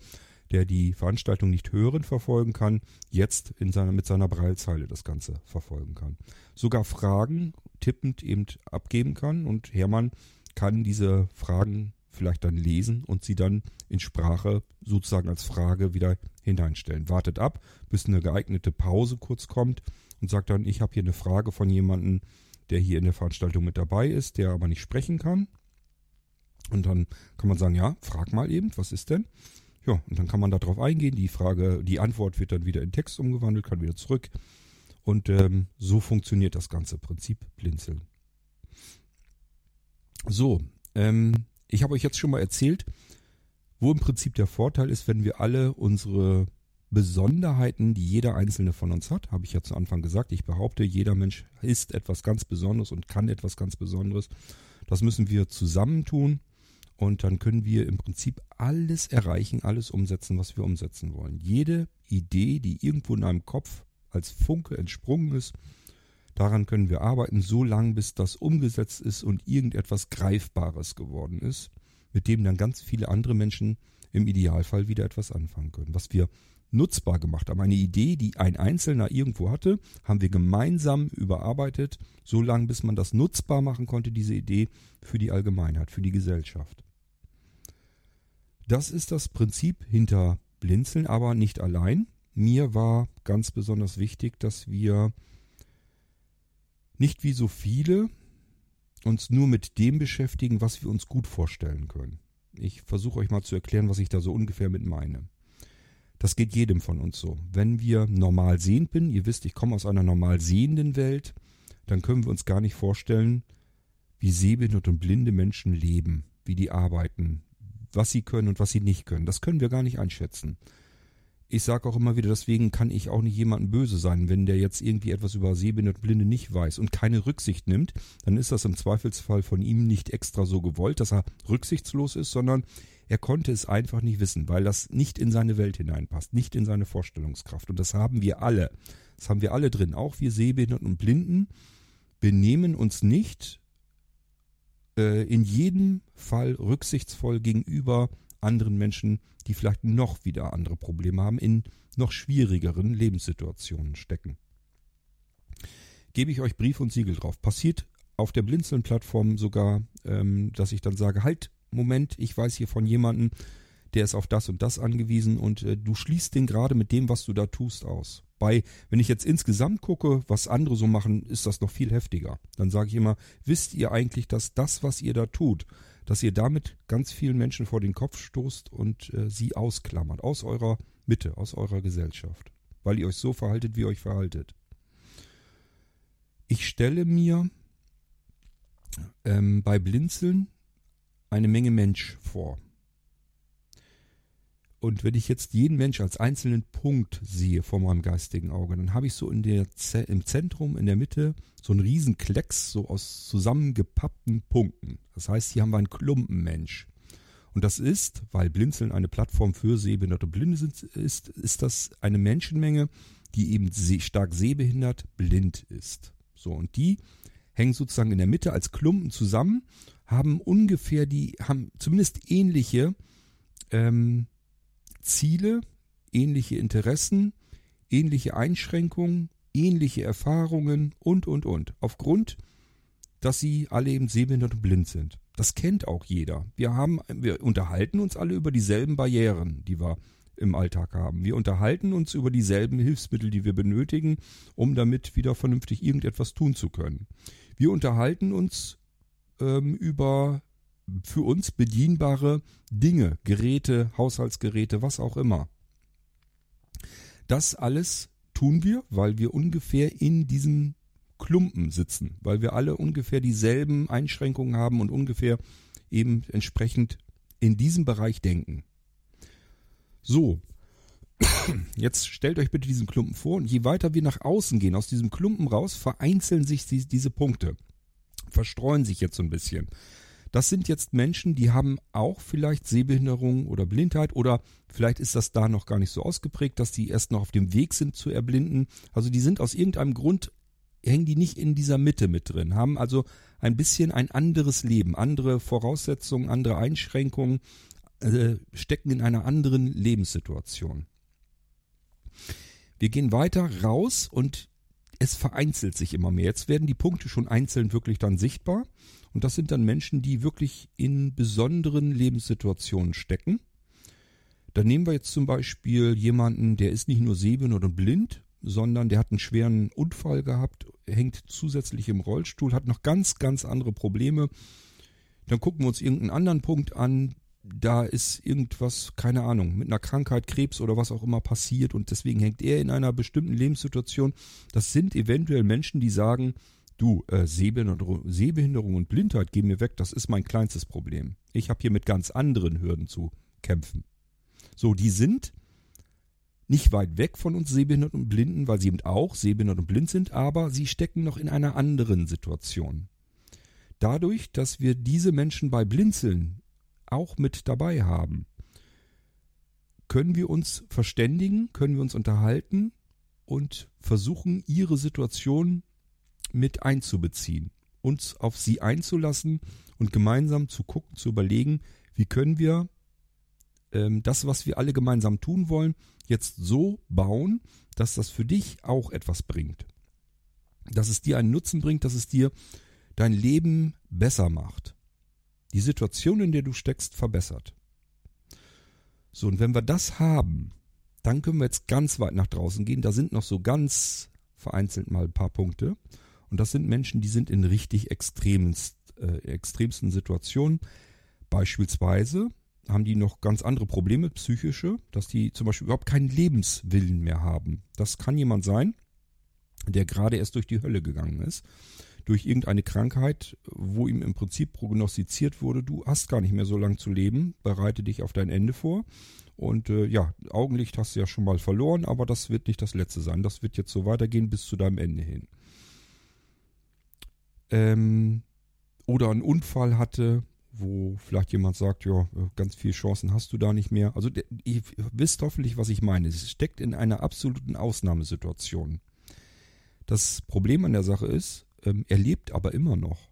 der die Veranstaltung nicht hören verfolgen kann, jetzt in seiner, mit seiner Breilzeile das Ganze verfolgen kann. Sogar Fragen tippend eben abgeben kann und Hermann kann diese Fragen vielleicht dann lesen und sie dann in Sprache sozusagen als Frage wieder hineinstellen. Wartet ab, bis eine geeignete Pause kurz kommt und sagt dann, ich habe hier eine Frage von jemandem, der hier in der Veranstaltung mit dabei ist, der aber nicht sprechen kann. Und dann kann man sagen, ja, frag mal eben, was ist denn? Ja, und dann kann man darauf eingehen. Die Frage, die Antwort wird dann wieder in Text umgewandelt, kann wieder zurück. Und ähm, so funktioniert das ganze Prinzip Blinzeln. So, ähm, ich habe euch jetzt schon mal erzählt, wo im Prinzip der Vorteil ist, wenn wir alle unsere Besonderheiten, die jeder einzelne von uns hat, habe ich ja zu Anfang gesagt. Ich behaupte, jeder Mensch ist etwas ganz Besonderes und kann etwas ganz Besonderes. Das müssen wir zusammentun und dann können wir im Prinzip alles erreichen, alles umsetzen, was wir umsetzen wollen. Jede Idee, die irgendwo in einem Kopf als Funke entsprungen ist, daran können wir arbeiten, so lange bis das umgesetzt ist und irgendetwas Greifbares geworden ist, mit dem dann ganz viele andere Menschen im Idealfall wieder etwas anfangen können. Was wir nutzbar gemacht haben. Eine Idee, die ein Einzelner irgendwo hatte, haben wir gemeinsam überarbeitet, so lange bis man das nutzbar machen konnte, diese Idee für die Allgemeinheit, für die Gesellschaft. Das ist das Prinzip hinter Blinzeln, aber nicht allein. Mir war ganz besonders wichtig, dass wir nicht wie so viele uns nur mit dem beschäftigen, was wir uns gut vorstellen können. Ich versuche euch mal zu erklären, was ich da so ungefähr mit meine. Das geht jedem von uns so. Wenn wir normal sehend bin, ihr wisst, ich komme aus einer normal sehenden Welt, dann können wir uns gar nicht vorstellen, wie sehbehinderte und blinde Menschen leben, wie die arbeiten, was sie können und was sie nicht können. Das können wir gar nicht einschätzen. Ich sage auch immer wieder, deswegen kann ich auch nicht jemandem böse sein, wenn der jetzt irgendwie etwas über Sehbehinderte und Blinde nicht weiß und keine Rücksicht nimmt, dann ist das im Zweifelsfall von ihm nicht extra so gewollt, dass er rücksichtslos ist, sondern er konnte es einfach nicht wissen, weil das nicht in seine Welt hineinpasst, nicht in seine Vorstellungskraft. Und das haben wir alle. Das haben wir alle drin. Auch wir Sehbehinderten und Blinden benehmen uns nicht äh, in jedem Fall rücksichtsvoll gegenüber anderen Menschen, die vielleicht noch wieder andere Probleme haben, in noch schwierigeren Lebenssituationen stecken. Gebe ich euch Brief und Siegel drauf. Passiert auf der Blinzeln-Plattform sogar, ähm, dass ich dann sage, halt, Moment, ich weiß hier von jemandem, der ist auf das und das angewiesen und äh, du schließt den gerade mit dem, was du da tust, aus. Bei, wenn ich jetzt insgesamt gucke, was andere so machen, ist das noch viel heftiger. Dann sage ich immer, wisst ihr eigentlich, dass das, was ihr da tut, dass ihr damit ganz vielen Menschen vor den Kopf stoßt und äh, sie ausklammert aus eurer Mitte, aus eurer Gesellschaft, weil ihr euch so verhaltet, wie ihr euch verhaltet. Ich stelle mir ähm, bei Blinzeln eine Menge Mensch vor. Und wenn ich jetzt jeden Mensch als einzelnen Punkt sehe vor meinem geistigen Auge, dann habe ich so in der, im Zentrum, in der Mitte, so einen riesen Klecks, so aus zusammengepappten Punkten. Das heißt, hier haben wir einen Klumpenmensch. Und das ist, weil Blinzeln eine Plattform für sehbehinderte Blinde sind, ist, ist das eine Menschenmenge, die eben stark sehbehindert blind ist. So, und die hängen sozusagen in der Mitte als Klumpen zusammen, haben ungefähr die, haben zumindest ähnliche ähm, Ziele, ähnliche Interessen, ähnliche Einschränkungen, ähnliche Erfahrungen und, und, und. Aufgrund, dass sie alle eben sehbehindert und blind sind. Das kennt auch jeder. Wir haben, wir unterhalten uns alle über dieselben Barrieren, die wir im Alltag haben. Wir unterhalten uns über dieselben Hilfsmittel, die wir benötigen, um damit wieder vernünftig irgendetwas tun zu können. Wir unterhalten uns ähm, über für uns bedienbare Dinge, Geräte, Haushaltsgeräte, was auch immer. Das alles tun wir, weil wir ungefähr in diesem Klumpen sitzen, weil wir alle ungefähr dieselben Einschränkungen haben und ungefähr eben entsprechend in diesem Bereich denken. So, jetzt stellt euch bitte diesen Klumpen vor und je weiter wir nach außen gehen, aus diesem Klumpen raus, vereinzeln sich die, diese Punkte, verstreuen sich jetzt so ein bisschen. Das sind jetzt Menschen, die haben auch vielleicht Sehbehinderung oder Blindheit oder vielleicht ist das da noch gar nicht so ausgeprägt, dass die erst noch auf dem Weg sind zu erblinden. Also die sind aus irgendeinem Grund hängen die nicht in dieser Mitte mit drin, haben also ein bisschen ein anderes Leben, andere Voraussetzungen, andere Einschränkungen, äh, stecken in einer anderen Lebenssituation. Wir gehen weiter raus und es vereinzelt sich immer mehr. Jetzt werden die Punkte schon einzeln wirklich dann sichtbar. Und das sind dann Menschen, die wirklich in besonderen Lebenssituationen stecken. Da nehmen wir jetzt zum Beispiel jemanden, der ist nicht nur sehbehindert und blind, sondern der hat einen schweren Unfall gehabt, hängt zusätzlich im Rollstuhl, hat noch ganz, ganz andere Probleme. Dann gucken wir uns irgendeinen anderen Punkt an, da ist irgendwas, keine Ahnung, mit einer Krankheit, Krebs oder was auch immer passiert und deswegen hängt er in einer bestimmten Lebenssituation. Das sind eventuell Menschen, die sagen, du, äh, Sehbehinderung, Sehbehinderung und Blindheit gehen mir weg, das ist mein kleinstes Problem. Ich habe hier mit ganz anderen Hürden zu kämpfen. So, die sind nicht weit weg von uns Sehbehinderten und Blinden, weil sie eben auch sehbehindert und blind sind, aber sie stecken noch in einer anderen Situation. Dadurch, dass wir diese Menschen bei Blinzeln auch mit dabei haben, können wir uns verständigen, können wir uns unterhalten und versuchen, ihre Situation mit einzubeziehen, uns auf sie einzulassen und gemeinsam zu gucken, zu überlegen, wie können wir ähm, das, was wir alle gemeinsam tun wollen, jetzt so bauen, dass das für dich auch etwas bringt. Dass es dir einen Nutzen bringt, dass es dir dein Leben besser macht die Situation, in der du steckst, verbessert. So, und wenn wir das haben, dann können wir jetzt ganz weit nach draußen gehen. Da sind noch so ganz vereinzelt mal ein paar Punkte. Und das sind Menschen, die sind in richtig extremst, äh, extremsten Situationen. Beispielsweise haben die noch ganz andere Probleme, psychische, dass die zum Beispiel überhaupt keinen Lebenswillen mehr haben. Das kann jemand sein, der gerade erst durch die Hölle gegangen ist durch irgendeine Krankheit, wo ihm im Prinzip prognostiziert wurde, du hast gar nicht mehr so lange zu leben, bereite dich auf dein Ende vor. Und äh, ja, Augenlicht hast du ja schon mal verloren, aber das wird nicht das letzte sein. Das wird jetzt so weitergehen bis zu deinem Ende hin. Ähm, oder einen Unfall hatte, wo vielleicht jemand sagt, ja, ganz viele Chancen hast du da nicht mehr. Also ihr wisst hoffentlich, was ich meine. Es steckt in einer absoluten Ausnahmesituation. Das Problem an der Sache ist, ähm, er lebt aber immer noch.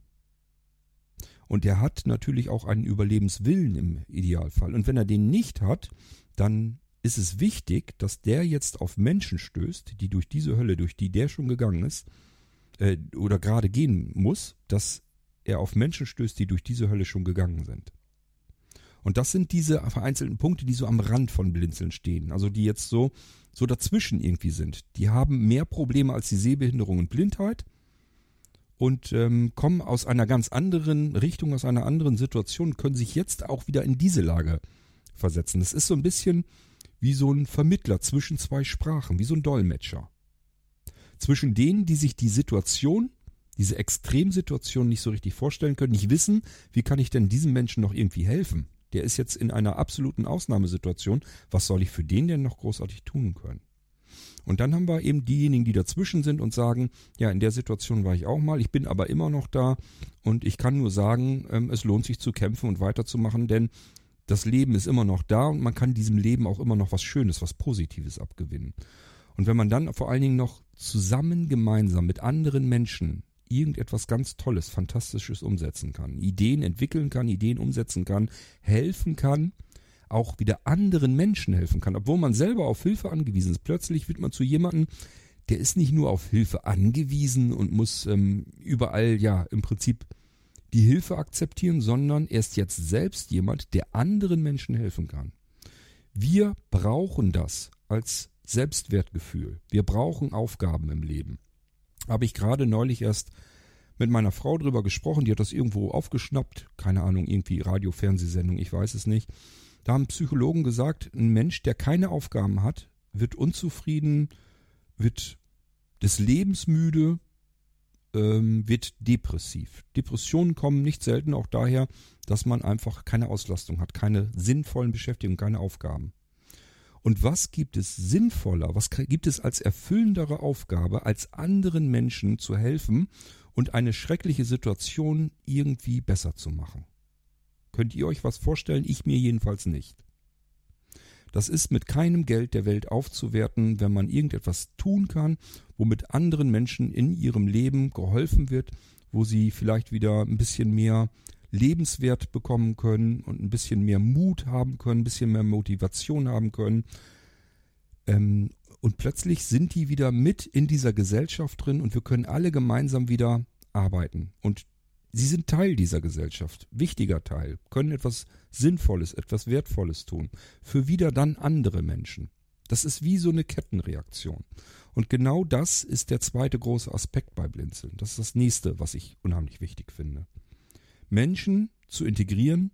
Und er hat natürlich auch einen Überlebenswillen im Idealfall. Und wenn er den nicht hat, dann ist es wichtig, dass der jetzt auf Menschen stößt, die durch diese Hölle, durch die der schon gegangen ist, äh, oder gerade gehen muss, dass er auf Menschen stößt, die durch diese Hölle schon gegangen sind. Und das sind diese vereinzelten Punkte, die so am Rand von Blinzeln stehen. Also die jetzt so, so dazwischen irgendwie sind. Die haben mehr Probleme als die Sehbehinderung und Blindheit und ähm, kommen aus einer ganz anderen Richtung, aus einer anderen Situation, können sich jetzt auch wieder in diese Lage versetzen. Das ist so ein bisschen wie so ein Vermittler zwischen zwei Sprachen, wie so ein Dolmetscher. Zwischen denen, die sich die Situation diese Extremsituation nicht so richtig vorstellen können, nicht wissen, wie kann ich denn diesem Menschen noch irgendwie helfen? Der ist jetzt in einer absoluten Ausnahmesituation. Was soll ich für den denn noch großartig tun können? Und dann haben wir eben diejenigen, die dazwischen sind und sagen, ja, in der Situation war ich auch mal, ich bin aber immer noch da und ich kann nur sagen, ähm, es lohnt sich zu kämpfen und weiterzumachen, denn das Leben ist immer noch da und man kann diesem Leben auch immer noch was Schönes, was Positives abgewinnen. Und wenn man dann vor allen Dingen noch zusammen gemeinsam mit anderen Menschen irgendetwas ganz Tolles, Fantastisches umsetzen kann, Ideen entwickeln kann, Ideen umsetzen kann, helfen kann, auch wieder anderen Menschen helfen kann, obwohl man selber auf Hilfe angewiesen ist. Plötzlich wird man zu jemandem, der ist nicht nur auf Hilfe angewiesen und muss ähm, überall ja im Prinzip die Hilfe akzeptieren, sondern er ist jetzt selbst jemand, der anderen Menschen helfen kann. Wir brauchen das als Selbstwertgefühl. Wir brauchen Aufgaben im Leben. Habe ich gerade neulich erst mit meiner Frau drüber gesprochen, die hat das irgendwo aufgeschnappt, keine Ahnung, irgendwie Radio, Fernsehsendung, ich weiß es nicht. Da haben Psychologen gesagt, ein Mensch, der keine Aufgaben hat, wird unzufrieden, wird des Lebens müde, ähm, wird depressiv. Depressionen kommen nicht selten auch daher, dass man einfach keine Auslastung hat, keine sinnvollen Beschäftigungen, keine Aufgaben. Und was gibt es sinnvoller, was gibt es als erfüllendere Aufgabe, als anderen Menschen zu helfen und eine schreckliche Situation irgendwie besser zu machen? Könnt ihr euch was vorstellen? Ich mir jedenfalls nicht. Das ist mit keinem Geld der Welt aufzuwerten, wenn man irgendetwas tun kann, womit anderen Menschen in ihrem Leben geholfen wird, wo sie vielleicht wieder ein bisschen mehr Lebenswert bekommen können und ein bisschen mehr Mut haben können, ein bisschen mehr Motivation haben können. Ähm, und plötzlich sind die wieder mit in dieser Gesellschaft drin und wir können alle gemeinsam wieder arbeiten. Und sie sind Teil dieser Gesellschaft, wichtiger Teil, können etwas Sinnvolles, etwas Wertvolles tun. Für wieder dann andere Menschen. Das ist wie so eine Kettenreaktion. Und genau das ist der zweite große Aspekt bei Blinzeln. Das ist das nächste, was ich unheimlich wichtig finde. Menschen zu integrieren,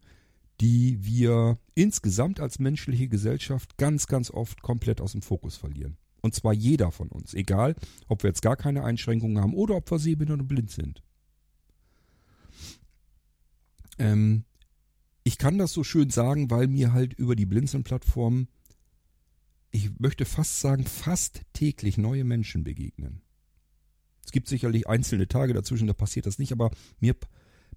die wir insgesamt als menschliche Gesellschaft ganz, ganz oft komplett aus dem Fokus verlieren. Und zwar jeder von uns, egal ob wir jetzt gar keine Einschränkungen haben oder ob wir sehbehindert und blind sind. Ähm, ich kann das so schön sagen, weil mir halt über die Blinzeln-Plattform, ich möchte fast sagen, fast täglich neue Menschen begegnen. Es gibt sicherlich einzelne Tage dazwischen, da passiert das nicht, aber mir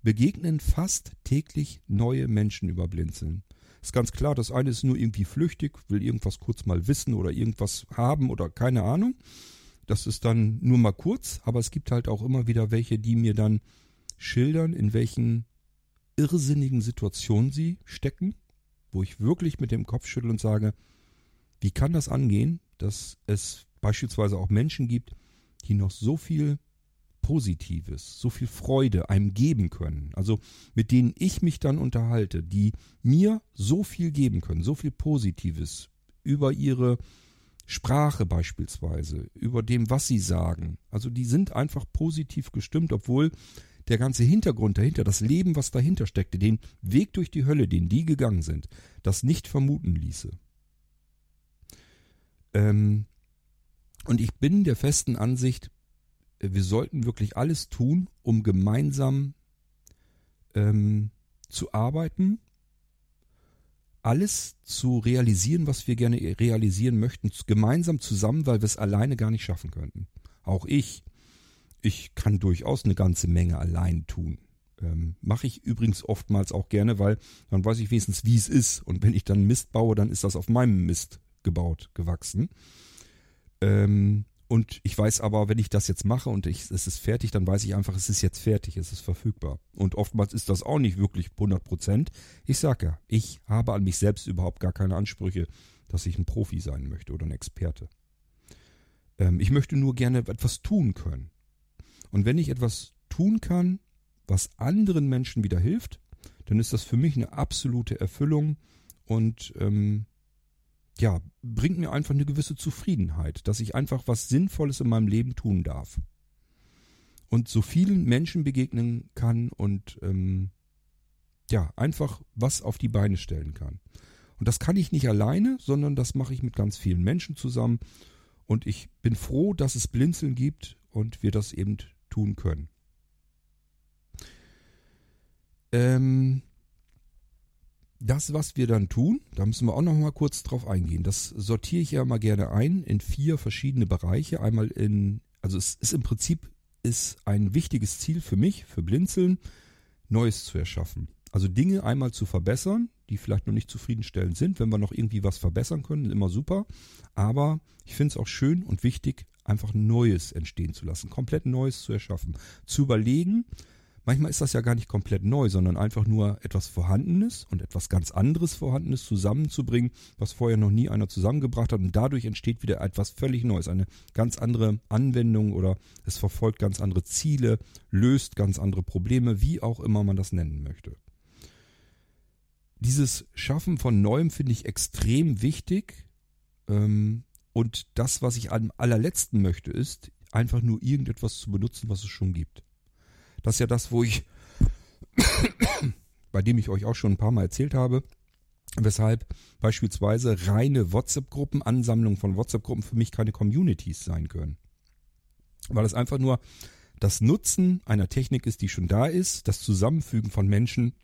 begegnen fast täglich neue Menschen über Blinzeln. Ist ganz klar, das eine ist nur irgendwie flüchtig, will irgendwas kurz mal wissen oder irgendwas haben oder keine Ahnung. Das ist dann nur mal kurz, aber es gibt halt auch immer wieder welche, die mir dann schildern, in welchen irrsinnigen Situationen sie stecken, wo ich wirklich mit dem Kopf schüttel und sage, wie kann das angehen, dass es beispielsweise auch Menschen gibt, die noch so viel Positives, so viel Freude einem geben können, also mit denen ich mich dann unterhalte, die mir so viel geben können, so viel Positives über ihre Sprache beispielsweise, über dem, was sie sagen. Also die sind einfach positiv gestimmt, obwohl der ganze Hintergrund dahinter, das Leben, was dahinter steckte, den Weg durch die Hölle, den die gegangen sind, das nicht vermuten ließe. Ähm, und ich bin der festen Ansicht, wir sollten wirklich alles tun, um gemeinsam ähm, zu arbeiten, alles zu realisieren, was wir gerne realisieren möchten, gemeinsam zusammen, weil wir es alleine gar nicht schaffen könnten. Auch ich. Ich kann durchaus eine ganze Menge allein tun. Ähm, Mache ich übrigens oftmals auch gerne, weil dann weiß ich wenigstens, wie es ist. Und wenn ich dann Mist baue, dann ist das auf meinem Mist gebaut, gewachsen. Ähm, und ich weiß aber, wenn ich das jetzt mache und ich, es ist fertig, dann weiß ich einfach, es ist jetzt fertig, es ist verfügbar. Und oftmals ist das auch nicht wirklich 100 Prozent. Ich sage ja, ich habe an mich selbst überhaupt gar keine Ansprüche, dass ich ein Profi sein möchte oder ein Experte. Ähm, ich möchte nur gerne etwas tun können. Und wenn ich etwas tun kann, was anderen Menschen wieder hilft, dann ist das für mich eine absolute Erfüllung und ähm, ja, bringt mir einfach eine gewisse Zufriedenheit, dass ich einfach was Sinnvolles in meinem Leben tun darf. Und so vielen Menschen begegnen kann und ähm, ja, einfach was auf die Beine stellen kann. Und das kann ich nicht alleine, sondern das mache ich mit ganz vielen Menschen zusammen. Und ich bin froh, dass es Blinzeln gibt und wir das eben tun können. ähm, das, was wir dann tun, da müssen wir auch noch mal kurz drauf eingehen. Das sortiere ich ja mal gerne ein in vier verschiedene Bereiche. Einmal in, also es ist im Prinzip ist ein wichtiges Ziel für mich, für Blinzeln, Neues zu erschaffen. Also Dinge einmal zu verbessern, die vielleicht noch nicht zufriedenstellend sind. Wenn wir noch irgendwie was verbessern können, immer super. Aber ich finde es auch schön und wichtig, einfach Neues entstehen zu lassen, komplett Neues zu erschaffen. Zu überlegen, Manchmal ist das ja gar nicht komplett neu, sondern einfach nur etwas Vorhandenes und etwas ganz anderes Vorhandenes zusammenzubringen, was vorher noch nie einer zusammengebracht hat. Und dadurch entsteht wieder etwas völlig Neues, eine ganz andere Anwendung oder es verfolgt ganz andere Ziele, löst ganz andere Probleme, wie auch immer man das nennen möchte. Dieses Schaffen von Neuem finde ich extrem wichtig. Ähm, und das, was ich am allerletzten möchte, ist einfach nur irgendetwas zu benutzen, was es schon gibt. Das ist ja das, wo ich, bei dem ich euch auch schon ein paar Mal erzählt habe, weshalb beispielsweise reine WhatsApp-Gruppen, Ansammlung von WhatsApp-Gruppen für mich keine Communities sein können. Weil es einfach nur das Nutzen einer Technik ist, die schon da ist, das Zusammenfügen von Menschen,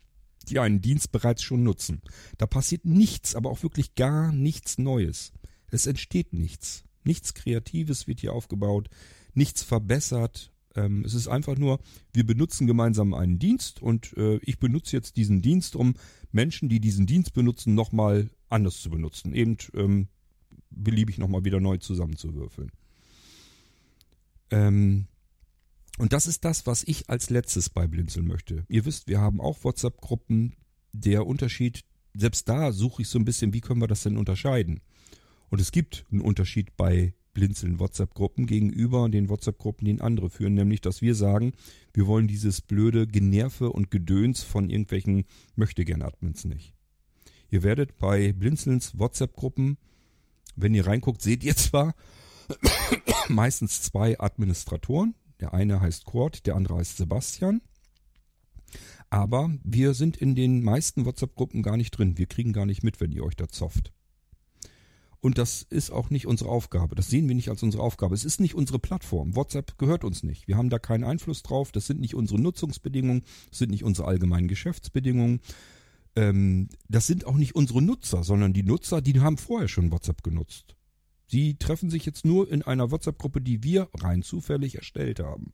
die einen Dienst bereits schon nutzen. Da passiert nichts, aber auch wirklich gar nichts Neues. Es entsteht nichts. Nichts Kreatives wird hier aufgebaut, nichts verbessert, ähm, es ist einfach nur, wir benutzen gemeinsam einen Dienst und äh, ich benutze jetzt diesen Dienst, um Menschen, die diesen Dienst benutzen, nochmal anders zu benutzen. Eben ähm, beliebig nochmal wieder neu zusammenzuwürfeln. Ähm, und das ist das, was ich als letztes bei Blinzeln möchte. Ihr wisst, wir haben auch WhatsApp-Gruppen. Der Unterschied, selbst da suche ich so ein bisschen, wie können wir das denn unterscheiden? Und es gibt einen Unterschied bei blinzeln WhatsApp-Gruppen gegenüber den WhatsApp-Gruppen, die andere führen, nämlich dass wir sagen, wir wollen dieses blöde Generve und Gedöns von irgendwelchen Möchtegern-Admins nicht. Ihr werdet bei Blinzelns WhatsApp-Gruppen, wenn ihr reinguckt, seht ihr zwar meistens zwei Administratoren. Der eine heißt Kurt, der andere heißt Sebastian. Aber wir sind in den meisten WhatsApp-Gruppen gar nicht drin. Wir kriegen gar nicht mit, wenn ihr euch da zofft. Und das ist auch nicht unsere Aufgabe. Das sehen wir nicht als unsere Aufgabe. Es ist nicht unsere Plattform. WhatsApp gehört uns nicht. Wir haben da keinen Einfluss drauf. Das sind nicht unsere Nutzungsbedingungen. Das sind nicht unsere allgemeinen Geschäftsbedingungen. Ähm, das sind auch nicht unsere Nutzer, sondern die Nutzer, die haben vorher schon WhatsApp genutzt. Sie treffen sich jetzt nur in einer WhatsApp-Gruppe, die wir rein zufällig erstellt haben.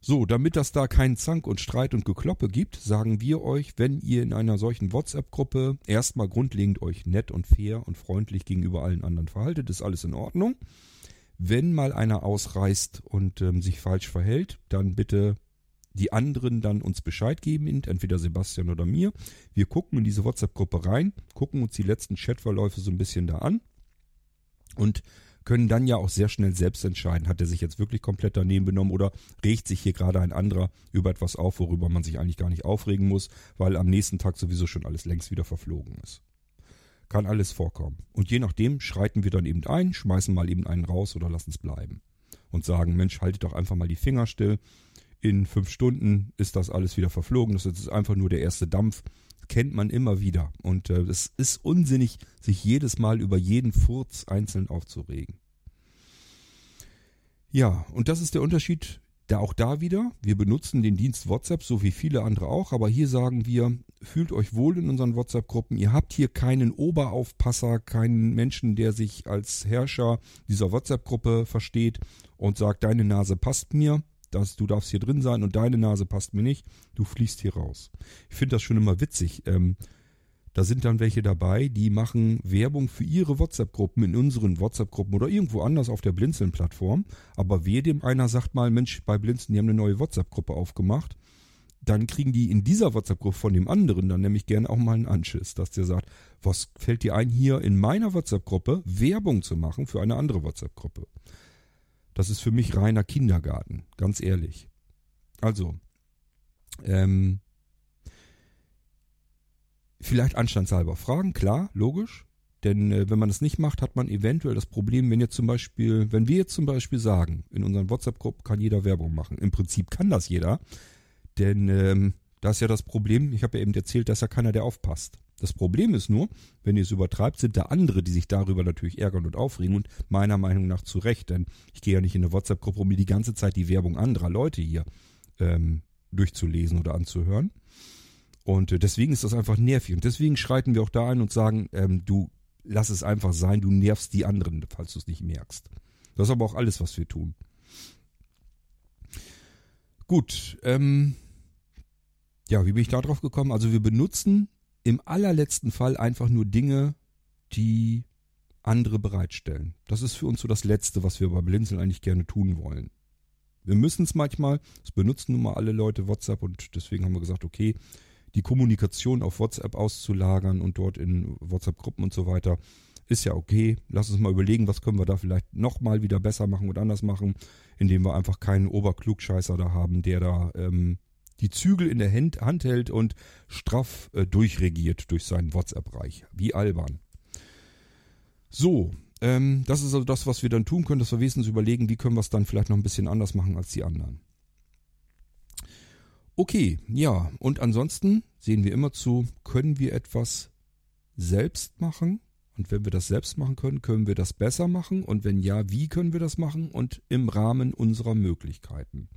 So, damit das da keinen Zank und Streit und Gekloppe gibt, sagen wir euch, wenn ihr in einer solchen WhatsApp-Gruppe erstmal grundlegend euch nett und fair und freundlich gegenüber allen anderen verhaltet, ist alles in Ordnung. Wenn mal einer ausreißt und ähm, sich falsch verhält, dann bitte die anderen dann uns Bescheid geben, entweder Sebastian oder mir. Wir gucken in diese WhatsApp-Gruppe rein, gucken uns die letzten Chatverläufe so ein bisschen da an und können dann ja auch sehr schnell selbst entscheiden, hat er sich jetzt wirklich komplett daneben benommen oder regt sich hier gerade ein anderer über etwas auf, worüber man sich eigentlich gar nicht aufregen muss, weil am nächsten Tag sowieso schon alles längst wieder verflogen ist. Kann alles vorkommen. Und je nachdem schreiten wir dann eben ein, schmeißen mal eben einen raus oder lassen es bleiben. Und sagen, Mensch, haltet doch einfach mal die Finger still. In fünf Stunden ist das alles wieder verflogen. Das ist einfach nur der erste Dampf kennt man immer wieder. Und äh, es ist unsinnig, sich jedes Mal über jeden Furz einzeln aufzuregen. Ja, und das ist der Unterschied da auch da wieder. Wir benutzen den Dienst WhatsApp, so wie viele andere auch, aber hier sagen wir, fühlt euch wohl in unseren WhatsApp-Gruppen. Ihr habt hier keinen Oberaufpasser, keinen Menschen, der sich als Herrscher dieser WhatsApp-Gruppe versteht und sagt, deine Nase passt mir, dass du darfst hier drin sein und deine Nase passt mir nicht, du fliegst hier raus. Ich finde das schon immer witzig. Ähm, da sind dann welche dabei, die machen Werbung für ihre WhatsApp-Gruppen in unseren WhatsApp-Gruppen oder irgendwo anders auf der Blinzeln-Plattform. Aber wer dem einer sagt mal, Mensch, bei Blinzeln, die haben eine neue WhatsApp-Gruppe aufgemacht, dann kriegen die in dieser WhatsApp-Gruppe von dem anderen dann nämlich gerne auch mal einen Anschiss, dass der sagt, was fällt dir ein, hier in meiner WhatsApp-Gruppe Werbung zu machen für eine andere WhatsApp-Gruppe? Das ist für mich reiner Kindergarten, ganz ehrlich. Also, ähm, vielleicht anstandshalber fragen, klar, logisch. Denn äh, wenn man das nicht macht, hat man eventuell das Problem, wenn ihr zum Beispiel, wenn wir jetzt zum Beispiel sagen, in unseren WhatsApp-Gruppen kann jeder Werbung machen. Im Prinzip kann das jeder, denn ähm, da ist ja das Problem, ich habe ja eben erzählt, dass ja keiner, der aufpasst. Das Problem ist nur, wenn ihr es übertreibt, sind da andere, die sich darüber natürlich ärgern und aufregen und meiner Meinung nach zu Recht, denn ich gehe ja nicht in eine WhatsApp-Gruppe, um mir die ganze Zeit die Werbung anderer Leute hier ähm, durchzulesen oder anzuhören. Und äh, deswegen ist das einfach nervig. Und deswegen schreiten wir auch da ein und sagen, ähm, du lass es einfach sein, du nervst die anderen, falls du es nicht merkst. Das ist aber auch alles, was wir tun. Gut, ähm, ja, wie bin ich da drauf gekommen? Also wir benutzen im allerletzten Fall einfach nur Dinge, die andere bereitstellen. Das ist für uns so das Letzte, was wir bei Blinzeln eigentlich gerne tun wollen. Wir müssen es manchmal, es benutzen nun mal alle Leute WhatsApp und deswegen haben wir gesagt, okay, die Kommunikation auf WhatsApp auszulagern und dort in WhatsApp-Gruppen und so weiter, ist ja okay. Lass uns mal überlegen, was können wir da vielleicht nochmal wieder besser machen und anders machen, indem wir einfach keinen Oberklugscheißer da haben, der da ähm, die Zügel in der Hand, hält und straff äh, durchregiert durch seinen WhatsApp-Reich. Wie albern. So, ähm, das ist also das, was wir dann tun können, dass wir wenigstens überlegen, wie können wir es dann vielleicht noch ein bisschen anders machen als die anderen. Okay, ja, und ansonsten sehen wir immer zu, können wir etwas selbst machen? Und wenn wir das selbst machen können, können wir das besser machen? Und wenn ja, wie können wir das machen? Und im Rahmen unserer Möglichkeiten.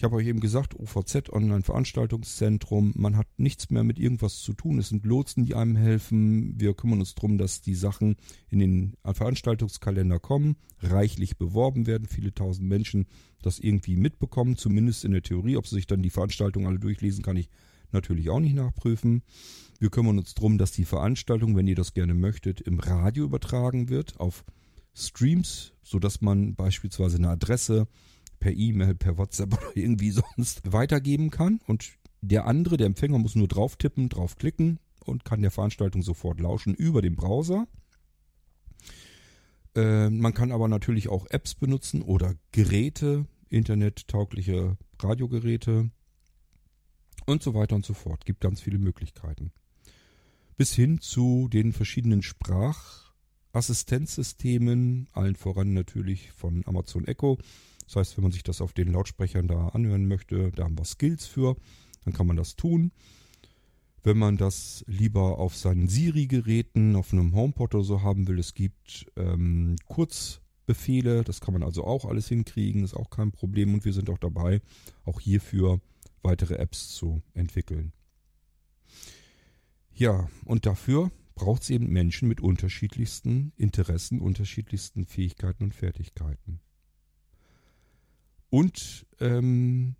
Ich habe euch eben gesagt, OVZ, Online-Veranstaltungszentrum, man hat nichts mehr mit irgendwas zu tun. Es sind Lotsen, die einem helfen. Wir kümmern uns darum, dass die Sachen in den Veranstaltungskalender kommen, reichlich beworben werden, viele tausend Menschen das irgendwie mitbekommen, zumindest in der Theorie. Ob sie sich dann die Veranstaltung alle durchlesen, kann ich natürlich auch nicht nachprüfen. Wir kümmern uns darum, dass die Veranstaltung, wenn ihr das gerne möchtet, im Radio übertragen wird auf Streams, so dass man beispielsweise eine Adresse per E-Mail, per WhatsApp oder irgendwie sonst weitergeben kann. Und der andere, der Empfänger, muss nur drauf tippen, draufklicken und kann der Veranstaltung sofort lauschen über den Browser. Äh, man kann aber natürlich auch Apps benutzen oder Geräte, internettaugliche Radiogeräte und so weiter und so fort. Gibt ganz viele Möglichkeiten. Bis hin zu den verschiedenen Sprachassistenzsystemen, allen voran natürlich von Amazon Echo, das heißt, wenn man sich das auf den Lautsprechern da anhören möchte, da haben wir Skills für, dann kann man das tun. Wenn man das lieber auf seinen Siri-Geräten, auf einem HomePod oder so haben will, es gibt ähm, Kurzbefehle, das kann man also auch alles hinkriegen, ist auch kein Problem und wir sind auch dabei, auch hierfür weitere Apps zu entwickeln. Ja, und dafür braucht es eben Menschen mit unterschiedlichsten Interessen, unterschiedlichsten Fähigkeiten und Fertigkeiten. Und ähm,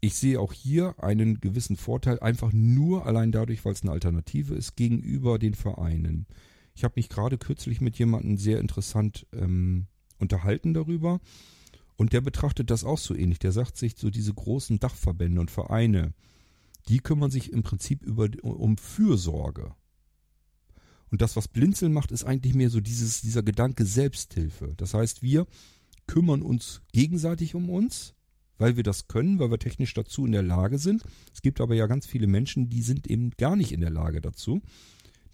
ich sehe auch hier einen gewissen Vorteil, einfach nur allein dadurch, weil es eine Alternative ist, gegenüber den Vereinen. Ich habe mich gerade kürzlich mit jemandem sehr interessant ähm, unterhalten darüber. Und der betrachtet das auch so ähnlich. Der sagt sich, so diese großen Dachverbände und Vereine, die kümmern sich im Prinzip über, um Fürsorge. Und das, was Blinzeln macht, ist eigentlich mehr so dieses, dieser Gedanke Selbsthilfe. Das heißt, wir kümmern uns gegenseitig um uns, weil wir das können, weil wir technisch dazu in der Lage sind. Es gibt aber ja ganz viele Menschen, die sind eben gar nicht in der Lage dazu.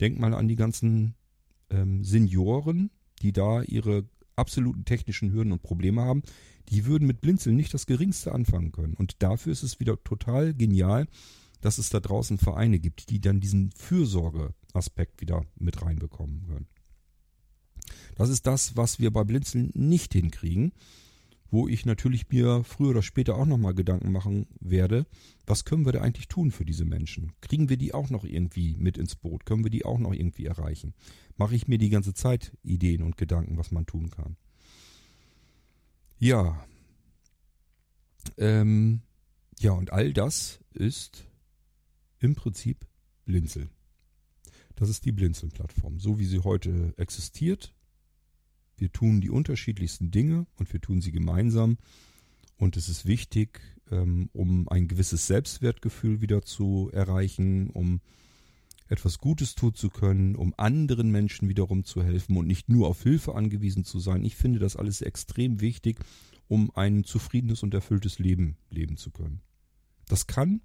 Denkt mal an die ganzen ähm, Senioren, die da ihre absoluten technischen Hürden und Probleme haben. Die würden mit Blinzeln nicht das geringste anfangen können. Und dafür ist es wieder total genial, dass es da draußen Vereine gibt, die dann diesen Fürsorgeaspekt wieder mit reinbekommen können. Das ist das, was wir bei Blinzeln nicht hinkriegen, wo ich natürlich mir früher oder später auch nochmal Gedanken machen werde, was können wir da eigentlich tun für diese Menschen? Kriegen wir die auch noch irgendwie mit ins Boot? Können wir die auch noch irgendwie erreichen? Mache ich mir die ganze Zeit Ideen und Gedanken, was man tun kann? Ja. Ähm, ja, und all das ist im Prinzip Blinzeln. Das ist die Blinzeln-Plattform, so wie sie heute existiert wir tun die unterschiedlichsten Dinge und wir tun sie gemeinsam. Und es ist wichtig, ähm, um ein gewisses Selbstwertgefühl wieder zu erreichen, um etwas Gutes tun zu können, um anderen Menschen wiederum zu helfen und nicht nur auf Hilfe angewiesen zu sein. Ich finde das alles extrem wichtig, um ein zufriedenes und erfülltes Leben leben zu können. Das kann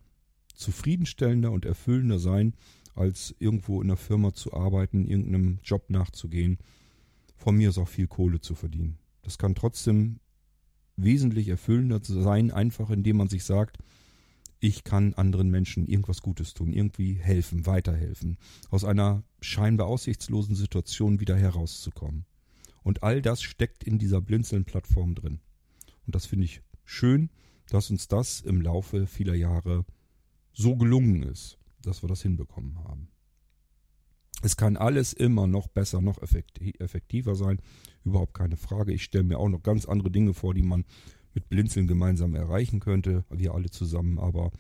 zufriedenstellender und erfüllender sein, als irgendwo in einer Firma zu arbeiten, irgendeinem Job nachzugehen von mir ist auch viel Kohle zu verdienen. Das kann trotzdem wesentlich erfüllender sein, einfach indem man sich sagt, ich kann anderen Menschen irgendwas Gutes tun, irgendwie helfen, weiterhelfen, aus einer scheinbar aussichtslosen Situation wieder herauszukommen. Und all das steckt in dieser Blinzeln-Plattform drin. Und das finde ich schön. dass uns das im Laufe vieler Jahre so gelungen ist, dass wir das hinbekommen haben. Es kann alles immer noch besser, noch effektiver sein. Überhaupt keine Frage. Ich stelle mir auch noch ganz andere Dinge vor, die man mit Blinzeln gemeinsam erreichen könnte. Wir alle zusammen. Aber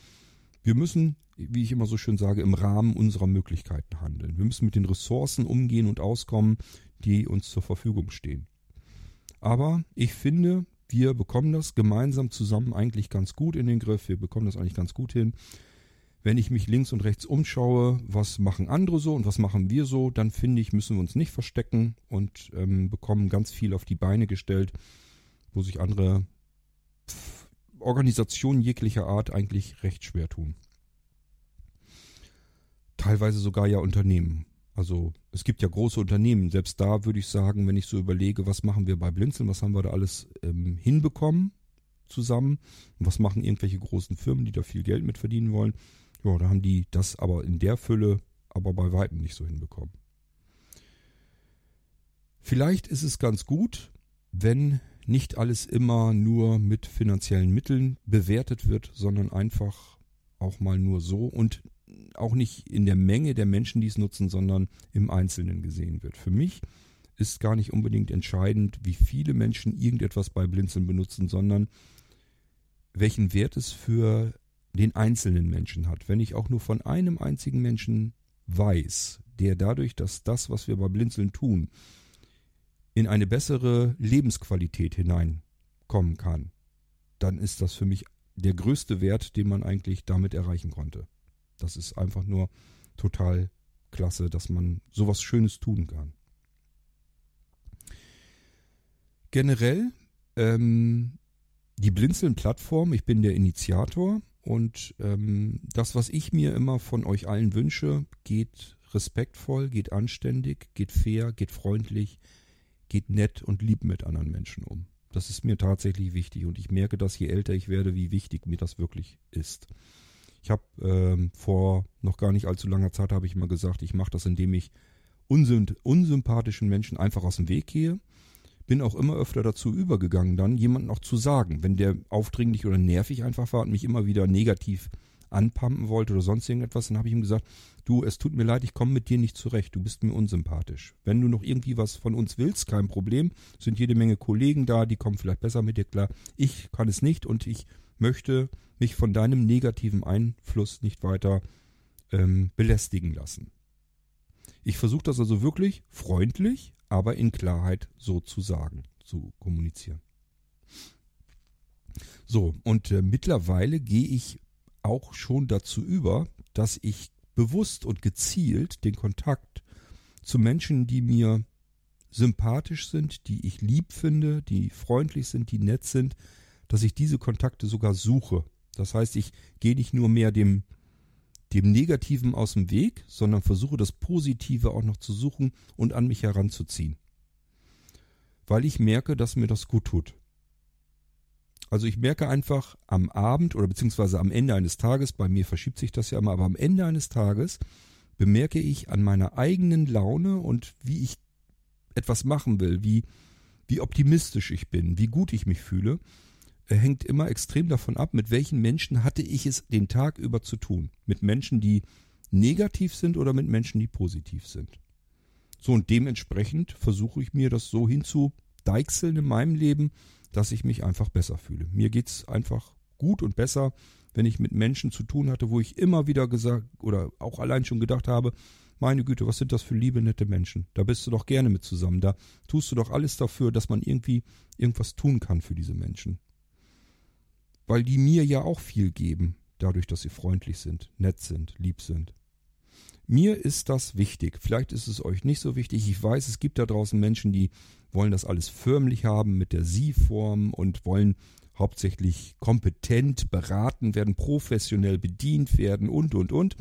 wir müssen, wie ich immer so schön sage, im Rahmen unserer Möglichkeiten handeln. Wir müssen mit den Ressourcen umgehen und auskommen, die uns zur Verfügung stehen. Aber ich finde, wir bekommen das gemeinsam zusammen eigentlich ganz gut in den Griff. Wir bekommen das eigentlich ganz gut hin wenn ich mich links und rechts umschaue, was machen andere so und was machen wir so, dann finde ich, müssen wir uns nicht verstecken und ähm, bekommen ganz viel auf die Beine gestellt, wo sich andere Organisationen jeglicher Art eigentlich recht schwer tun. Teilweise sogar ja Unternehmen. Also es gibt ja große Unternehmen. Selbst da würde ich sagen, wenn ich so überlege, was machen wir bei Blinzeln, was haben wir da alles ähm, hinbekommen zusammen und was machen irgendwelche großen Firmen, die da viel Geld mit verdienen wollen, ja, da haben die das aber in der Fülle aber bei weitem nicht so hinbekommen. Vielleicht ist es ganz gut, wenn nicht alles immer nur mit finanziellen Mitteln bewertet wird, sondern einfach auch mal nur so und auch nicht in der Menge der Menschen, die es nutzen, sondern im Einzelnen gesehen wird. Für mich ist gar nicht unbedingt entscheidend, wie viele Menschen irgendetwas bei Blinzeln benutzen, sondern welchen Wert es für den einzelnen Menschen hat. Wenn ich auch nur von einem einzigen Menschen weiß, der dadurch, dass das, was wir bei Blinzeln tun, in eine bessere Lebensqualität hineinkommen kann, dann ist das für mich der größte Wert, den man eigentlich damit erreichen konnte. Das ist einfach nur total klasse, dass man sowas Schönes tun kann. Generell ähm, die Blinzeln-Plattform, ich bin der Initiator, und ähm, das, was ich mir immer von euch allen wünsche, geht respektvoll, geht anständig, geht fair, geht freundlich, geht nett und lieb mit anderen Menschen um. Das ist mir tatsächlich wichtig und ich merke das, je älter ich werde, wie wichtig mir das wirklich ist. Ich habe ähm, vor noch gar nicht allzu langer Zeit habe ich mal gesagt, ich mache das, indem ich unsympathischen Menschen einfach aus dem Weg gehe bin auch immer öfter dazu übergegangen, dann jemanden auch zu sagen, wenn der aufdringlich oder nervig einfach war und mich immer wieder negativ anpumpen wollte oder sonst irgendetwas, dann habe ich ihm gesagt, du, es tut mir leid, ich komme mit dir nicht zurecht, du bist mir unsympathisch. Wenn du noch irgendwie was von uns willst, kein Problem, sind jede Menge Kollegen da, die kommen vielleicht besser mit dir klar. Ich kann es nicht und ich möchte mich von deinem negativen Einfluss nicht weiter ähm, belästigen lassen. Ich versuche das also wirklich freundlich, aber in Klarheit so zu sagen, zu kommunizieren. So, und äh, mittlerweile gehe ich auch schon dazu über, dass ich bewusst und gezielt den Kontakt zu Menschen, die mir sympathisch sind, die ich lieb finde, die freundlich sind, die nett sind, dass ich diese Kontakte sogar suche. Das heißt, ich gehe nicht nur mehr dem dem Negativen aus dem Weg, sondern versuche das Positive auch noch zu suchen und an mich heranzuziehen. Weil ich merke, dass mir das gut tut. Also ich merke einfach am Abend oder beziehungsweise am Ende eines Tages, bei mir verschiebt sich das ja immer, aber am Ende eines Tages bemerke ich an meiner eigenen Laune und wie ich etwas machen will, wie, wie optimistisch ich bin, wie gut ich mich fühle, hängt immer extrem davon ab, mit welchen Menschen hatte ich es den Tag über zu tun. Mit Menschen, die negativ sind oder mit Menschen, die positiv sind. So und dementsprechend versuche ich mir das so hinzudeichseln in meinem Leben, dass ich mich einfach besser fühle. Mir geht's einfach gut und besser, wenn ich mit Menschen zu tun hatte, wo ich immer wieder gesagt oder auch allein schon gedacht habe, meine Güte, was sind das für liebe, nette Menschen? Da bist du doch gerne mit zusammen. Da tust du doch alles dafür, dass man irgendwie irgendwas tun kann für diese Menschen weil die mir ja auch viel geben, dadurch, dass sie freundlich sind, nett sind, lieb sind. Mir ist das wichtig. Vielleicht ist es euch nicht so wichtig. Ich weiß, es gibt da draußen Menschen, die wollen das alles förmlich haben mit der Sie-Form und wollen hauptsächlich kompetent beraten werden, professionell bedient werden und, und, und.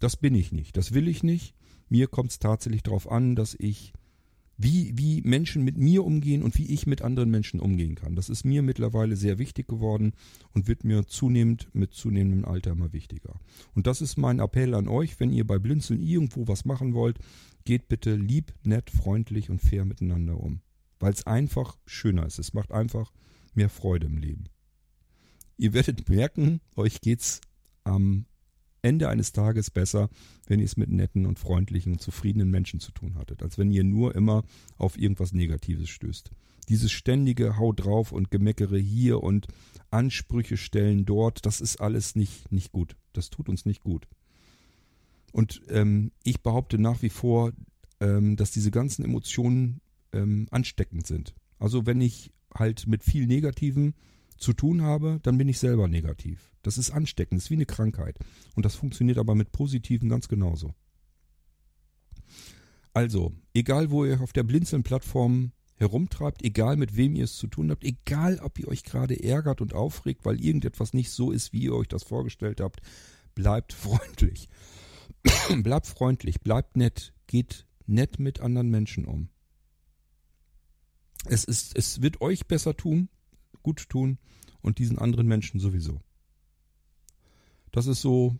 Das bin ich nicht. Das will ich nicht. Mir kommt es tatsächlich darauf an, dass ich wie, wie Menschen mit mir umgehen und wie ich mit anderen Menschen umgehen kann. Das ist mir mittlerweile sehr wichtig geworden und wird mir zunehmend mit zunehmendem Alter immer wichtiger. Und das ist mein Appell an euch, wenn ihr bei Blinzeln irgendwo was machen wollt, geht bitte lieb, nett, freundlich und fair miteinander um. Weil es einfach schöner ist. Es macht einfach mehr Freude im Leben. Ihr werdet merken, euch geht's am Ende eines Tages besser, wenn ihr es mit netten und freundlichen und zufriedenen Menschen zu tun hattet, als wenn ihr nur immer auf irgendwas Negatives stößt. Dieses ständige Hau drauf und Gemeckere hier und Ansprüche stellen dort, das ist alles nicht, nicht gut. Das tut uns nicht gut. Und ähm, ich behaupte nach wie vor, ähm, dass diese ganzen Emotionen ähm, ansteckend sind. Also wenn ich halt mit viel Negativen zu tun habe, dann bin ich selber negativ. Das ist ansteckend, das ist wie eine Krankheit. Und das funktioniert aber mit Positiven ganz genauso. Also, egal wo ihr auf der Blinzeln-Plattform herumtreibt, egal mit wem ihr es zu tun habt, egal ob ihr euch gerade ärgert und aufregt, weil irgendetwas nicht so ist, wie ihr euch das vorgestellt habt, bleibt freundlich. bleibt freundlich, bleibt nett, geht nett mit anderen Menschen um. Es ist, es wird euch besser tun, gut tun und diesen anderen Menschen sowieso. Das ist so,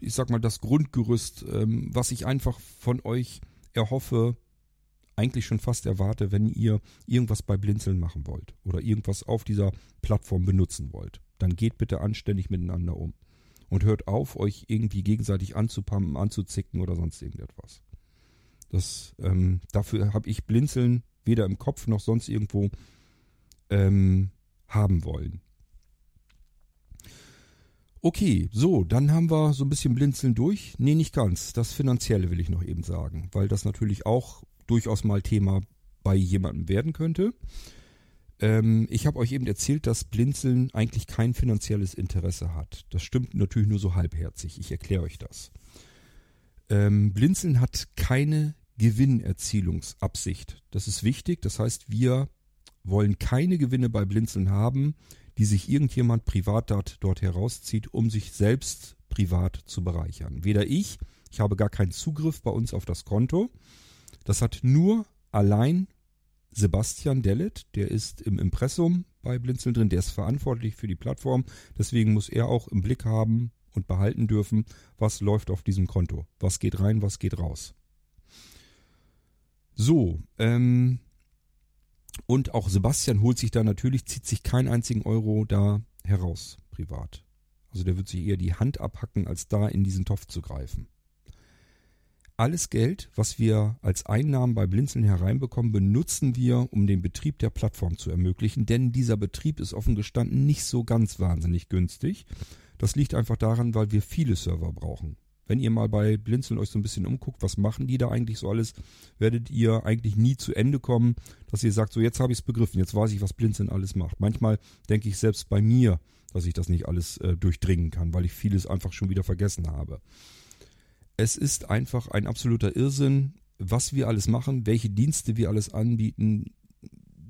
ich sag mal, das Grundgerüst, ähm, was ich einfach von euch erhoffe, eigentlich schon fast erwarte, wenn ihr irgendwas bei Blinzeln machen wollt oder irgendwas auf dieser Plattform benutzen wollt. Dann geht bitte anständig miteinander um. Und hört auf, euch irgendwie gegenseitig anzupampen, anzuzicken oder sonst irgendetwas. Das, ähm, dafür habe ich Blinzeln weder im Kopf noch sonst irgendwo ähm, haben wollen. Okay, so, dann haben wir so ein bisschen Blinzeln durch. Nee, nicht ganz. Das Finanzielle will ich noch eben sagen, weil das natürlich auch durchaus mal Thema bei jemandem werden könnte. Ähm, ich habe euch eben erzählt, dass Blinzeln eigentlich kein finanzielles Interesse hat. Das stimmt natürlich nur so halbherzig. Ich erkläre euch das. Ähm, Blinzeln hat keine Gewinnerzielungsabsicht. Das ist wichtig. Das heißt, wir wollen keine Gewinne bei Blinzeln haben, die sich irgendjemand privat dort, herauszieht, um sich selbst privat zu bereichern. Weder ich, ich habe gar keinen Zugriff bei uns auf das Konto. Das hat nur allein Sebastian Dellet, der ist im Impressum bei Blinzeln drin, der ist verantwortlich für die Plattform. Deswegen muss er auch im Blick haben und behalten dürfen, was läuft auf diesem Konto. Was geht rein, was geht raus. So, ähm, und auch Sebastian holt sich da natürlich, zieht sich keinen einzigen Euro da heraus, privat. Also der wird sich eher die Hand abhacken, als da in diesen Topf zu greifen. Alles Geld, was wir als Einnahmen bei Blinzeln hereinbekommen, benutzen wir, um den Betrieb der Plattform zu ermöglichen, denn dieser Betrieb ist offen gestanden nicht so ganz wahnsinnig günstig. Das liegt einfach daran, weil wir viele Server brauchen. Wenn ihr mal bei Blinzeln euch so ein bisschen umguckt, was machen die da eigentlich so alles, werdet ihr eigentlich nie zu Ende kommen, dass ihr sagt, so jetzt habe ich es begriffen, jetzt weiß ich, was Blinzeln alles macht. Manchmal denke ich selbst bei mir, dass ich das nicht alles äh, durchdringen kann, weil ich vieles einfach schon wieder vergessen habe. Es ist einfach ein absoluter Irrsinn, was wir alles machen, welche Dienste wir alles anbieten,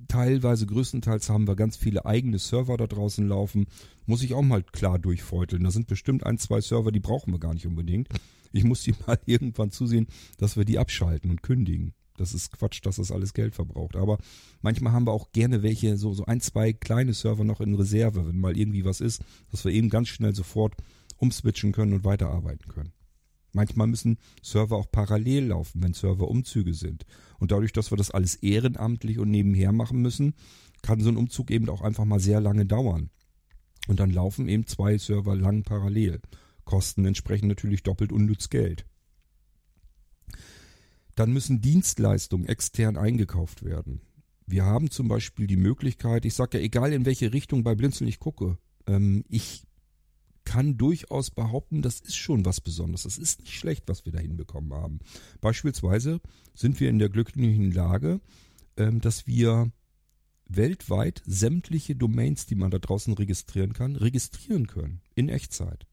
teilweise, größtenteils haben wir ganz viele eigene Server da draußen laufen. Muss ich auch mal klar durchfeuteln. Da sind bestimmt ein, zwei Server, die brauchen wir gar nicht unbedingt. Ich muss die mal irgendwann zusehen, dass wir die abschalten und kündigen. Das ist Quatsch, dass das alles Geld verbraucht. Aber manchmal haben wir auch gerne welche, so, so ein, zwei kleine Server noch in Reserve, wenn mal irgendwie was ist, dass wir eben ganz schnell sofort umswitchen können und weiterarbeiten können. Manchmal müssen Server auch parallel laufen, wenn Serverumzüge sind. Und dadurch, dass wir das alles ehrenamtlich und nebenher machen müssen, kann so ein Umzug eben auch einfach mal sehr lange dauern. Und dann laufen eben zwei Server lang parallel. Kosten entsprechend natürlich doppelt unnütz Geld. Dann müssen Dienstleistungen extern eingekauft werden. Wir haben zum Beispiel die Möglichkeit, ich sage ja, egal in welche Richtung bei Blinzeln ich gucke, ähm, ich kann durchaus behaupten, das ist schon was Besonderes. Das ist nicht schlecht, was wir da hinbekommen haben. Beispielsweise sind wir in der glücklichen Lage, ähm, dass wir weltweit sämtliche Domains, die man da draußen registrieren kann, registrieren können. In Echtzeit.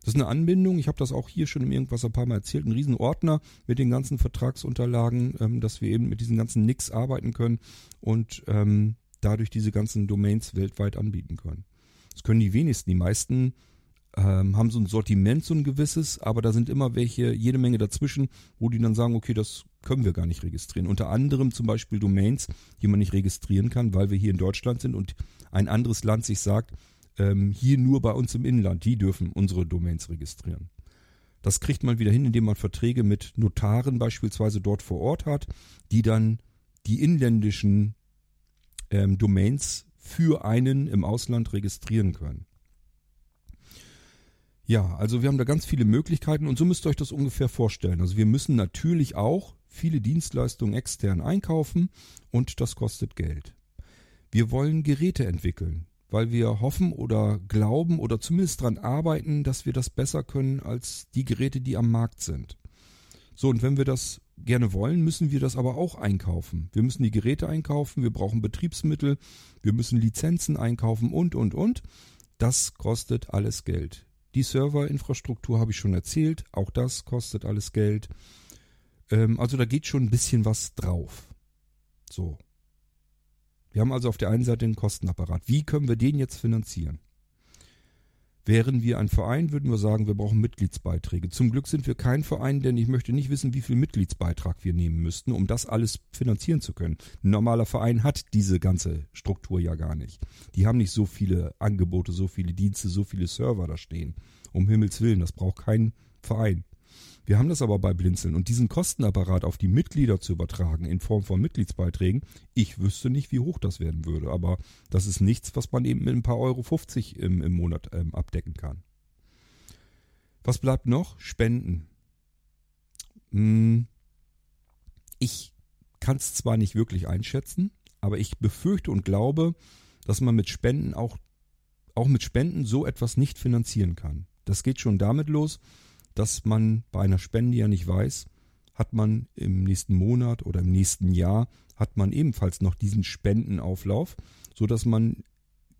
Das ist eine Anbindung, ich habe das auch hier schon im Irgendwas ein paar Mal erzählt, ein Riesenordner mit den ganzen Vertragsunterlagen, ähm, dass wir eben mit diesen ganzen Nicks arbeiten können und ähm, dadurch diese ganzen Domains weltweit anbieten können. Das können die wenigsten. Die meisten ähm, haben so ein Sortiment, so ein gewisses, aber da sind immer welche, jede Menge dazwischen, wo die dann sagen, okay, das können wir gar nicht registrieren. Unter anderem zum Beispiel Domains, die man nicht registrieren kann, weil wir hier in Deutschland sind und ein anderes Land sich sagt, ähm, hier nur bei uns im Inland, die dürfen unsere Domains registrieren. Das kriegt man wieder hin, indem man Verträge mit Notaren beispielsweise dort vor Ort hat, die dann die inländischen ähm, Domains für einen im Ausland registrieren können. Ja, also wir haben da ganz viele Möglichkeiten und so müsst ihr euch das ungefähr vorstellen. Also wir müssen natürlich auch viele Dienstleistungen extern einkaufen und das kostet Geld. Wir wollen Geräte entwickeln, weil wir hoffen oder glauben oder zumindest dran arbeiten, dass wir das besser können als die Geräte, die am Markt sind. So, und wenn wir das gerne wollen, müssen wir das aber auch einkaufen. Wir müssen die Geräte einkaufen, wir brauchen Betriebsmittel, wir müssen Lizenzen einkaufen und, und, und. Das kostet alles Geld. Die Serverinfrastruktur habe ich schon erzählt, auch das kostet alles Geld. Ähm, also da geht schon ein bisschen was drauf. So. Wir haben also auf der einen Seite den Kostenapparat. Wie können wir den jetzt finanzieren? Wären wir ein Verein, würden wir sagen, wir brauchen Mitgliedsbeiträge. Zum Glück sind wir kein Verein, denn ich möchte nicht wissen, wie viel Mitgliedsbeitrag wir nehmen müssten, um das alles finanzieren zu können. Ein normaler Verein hat diese ganze Struktur ja gar nicht. Die haben nicht so viele Angebote, so viele Dienste, so viele Server da stehen. Um Himmels Willen, das braucht kein Verein. Wir haben das aber bei Blinzeln und diesen Kostenapparat auf die Mitglieder zu übertragen in Form von Mitgliedsbeiträgen, ich wüsste nicht, wie hoch das werden würde, aber das ist nichts, was man eben mit ein paar Euro 50 im, im Monat ähm, abdecken kann. Was bleibt noch? Spenden. Hm, ich kann es zwar nicht wirklich einschätzen, aber ich befürchte und glaube, dass man mit Spenden auch, auch mit Spenden so etwas nicht finanzieren kann. Das geht schon damit los, dass man bei einer Spende ja nicht weiß, hat man im nächsten Monat oder im nächsten Jahr hat man ebenfalls noch diesen Spendenauflauf, so dass man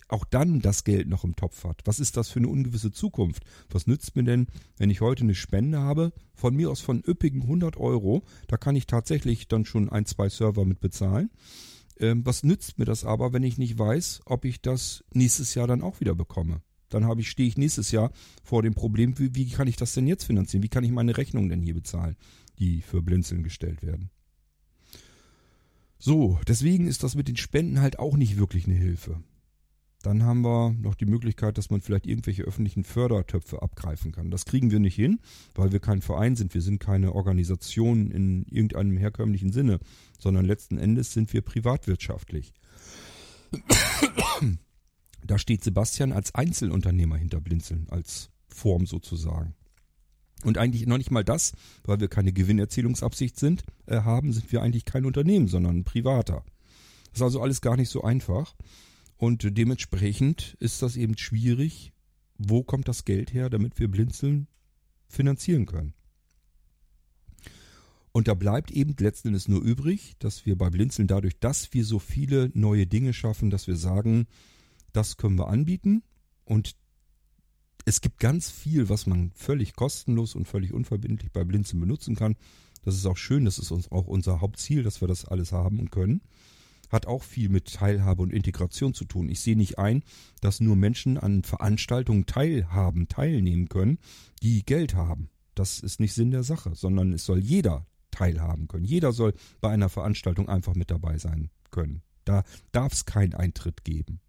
auch dann das Geld noch im Topf hat. Was ist das für eine ungewisse Zukunft? Was nützt mir denn, wenn ich heute eine Spende habe, von mir aus von üppigen 100 Euro, da kann ich tatsächlich dann schon ein, zwei Server mit bezahlen. Ähm, was nützt mir das aber, wenn ich nicht weiß, ob ich das nächstes Jahr dann auch wieder bekomme? Dann habe ich, stehe ich nächstes Jahr vor dem Problem, wie, wie kann ich das denn jetzt finanzieren? Wie kann ich meine Rechnungen denn hier bezahlen, die für Blinzeln gestellt werden? So, deswegen ist das mit den Spenden halt auch nicht wirklich eine Hilfe. Dann haben wir noch die Möglichkeit, dass man vielleicht irgendwelche öffentlichen Fördertöpfe abgreifen kann. Das kriegen wir nicht hin, weil wir kein Verein sind. Wir sind keine Organisation in irgendeinem herkömmlichen Sinne, sondern letzten Endes sind wir privatwirtschaftlich. Da steht Sebastian als Einzelunternehmer hinter Blinzeln, als Form sozusagen. Und eigentlich noch nicht mal das, weil wir keine Gewinnerzielungsabsicht sind, äh, haben, sind wir eigentlich kein Unternehmen, sondern ein Privater. Das ist also alles gar nicht so einfach. Und dementsprechend ist das eben schwierig, wo kommt das Geld her, damit wir Blinzeln finanzieren können. Und da bleibt eben letzten Endes nur übrig, dass wir bei Blinzeln dadurch, dass wir so viele neue Dinge schaffen, dass wir sagen, das können wir anbieten und es gibt ganz viel, was man völlig kostenlos und völlig unverbindlich bei Blinzeln benutzen kann. Das ist auch schön, das ist uns auch unser Hauptziel, dass wir das alles haben und können. Hat auch viel mit Teilhabe und Integration zu tun. Ich sehe nicht ein, dass nur Menschen an Veranstaltungen teilhaben, teilnehmen können, die Geld haben. Das ist nicht Sinn der Sache, sondern es soll jeder teilhaben können. Jeder soll bei einer Veranstaltung einfach mit dabei sein können. Da darf es keinen Eintritt geben.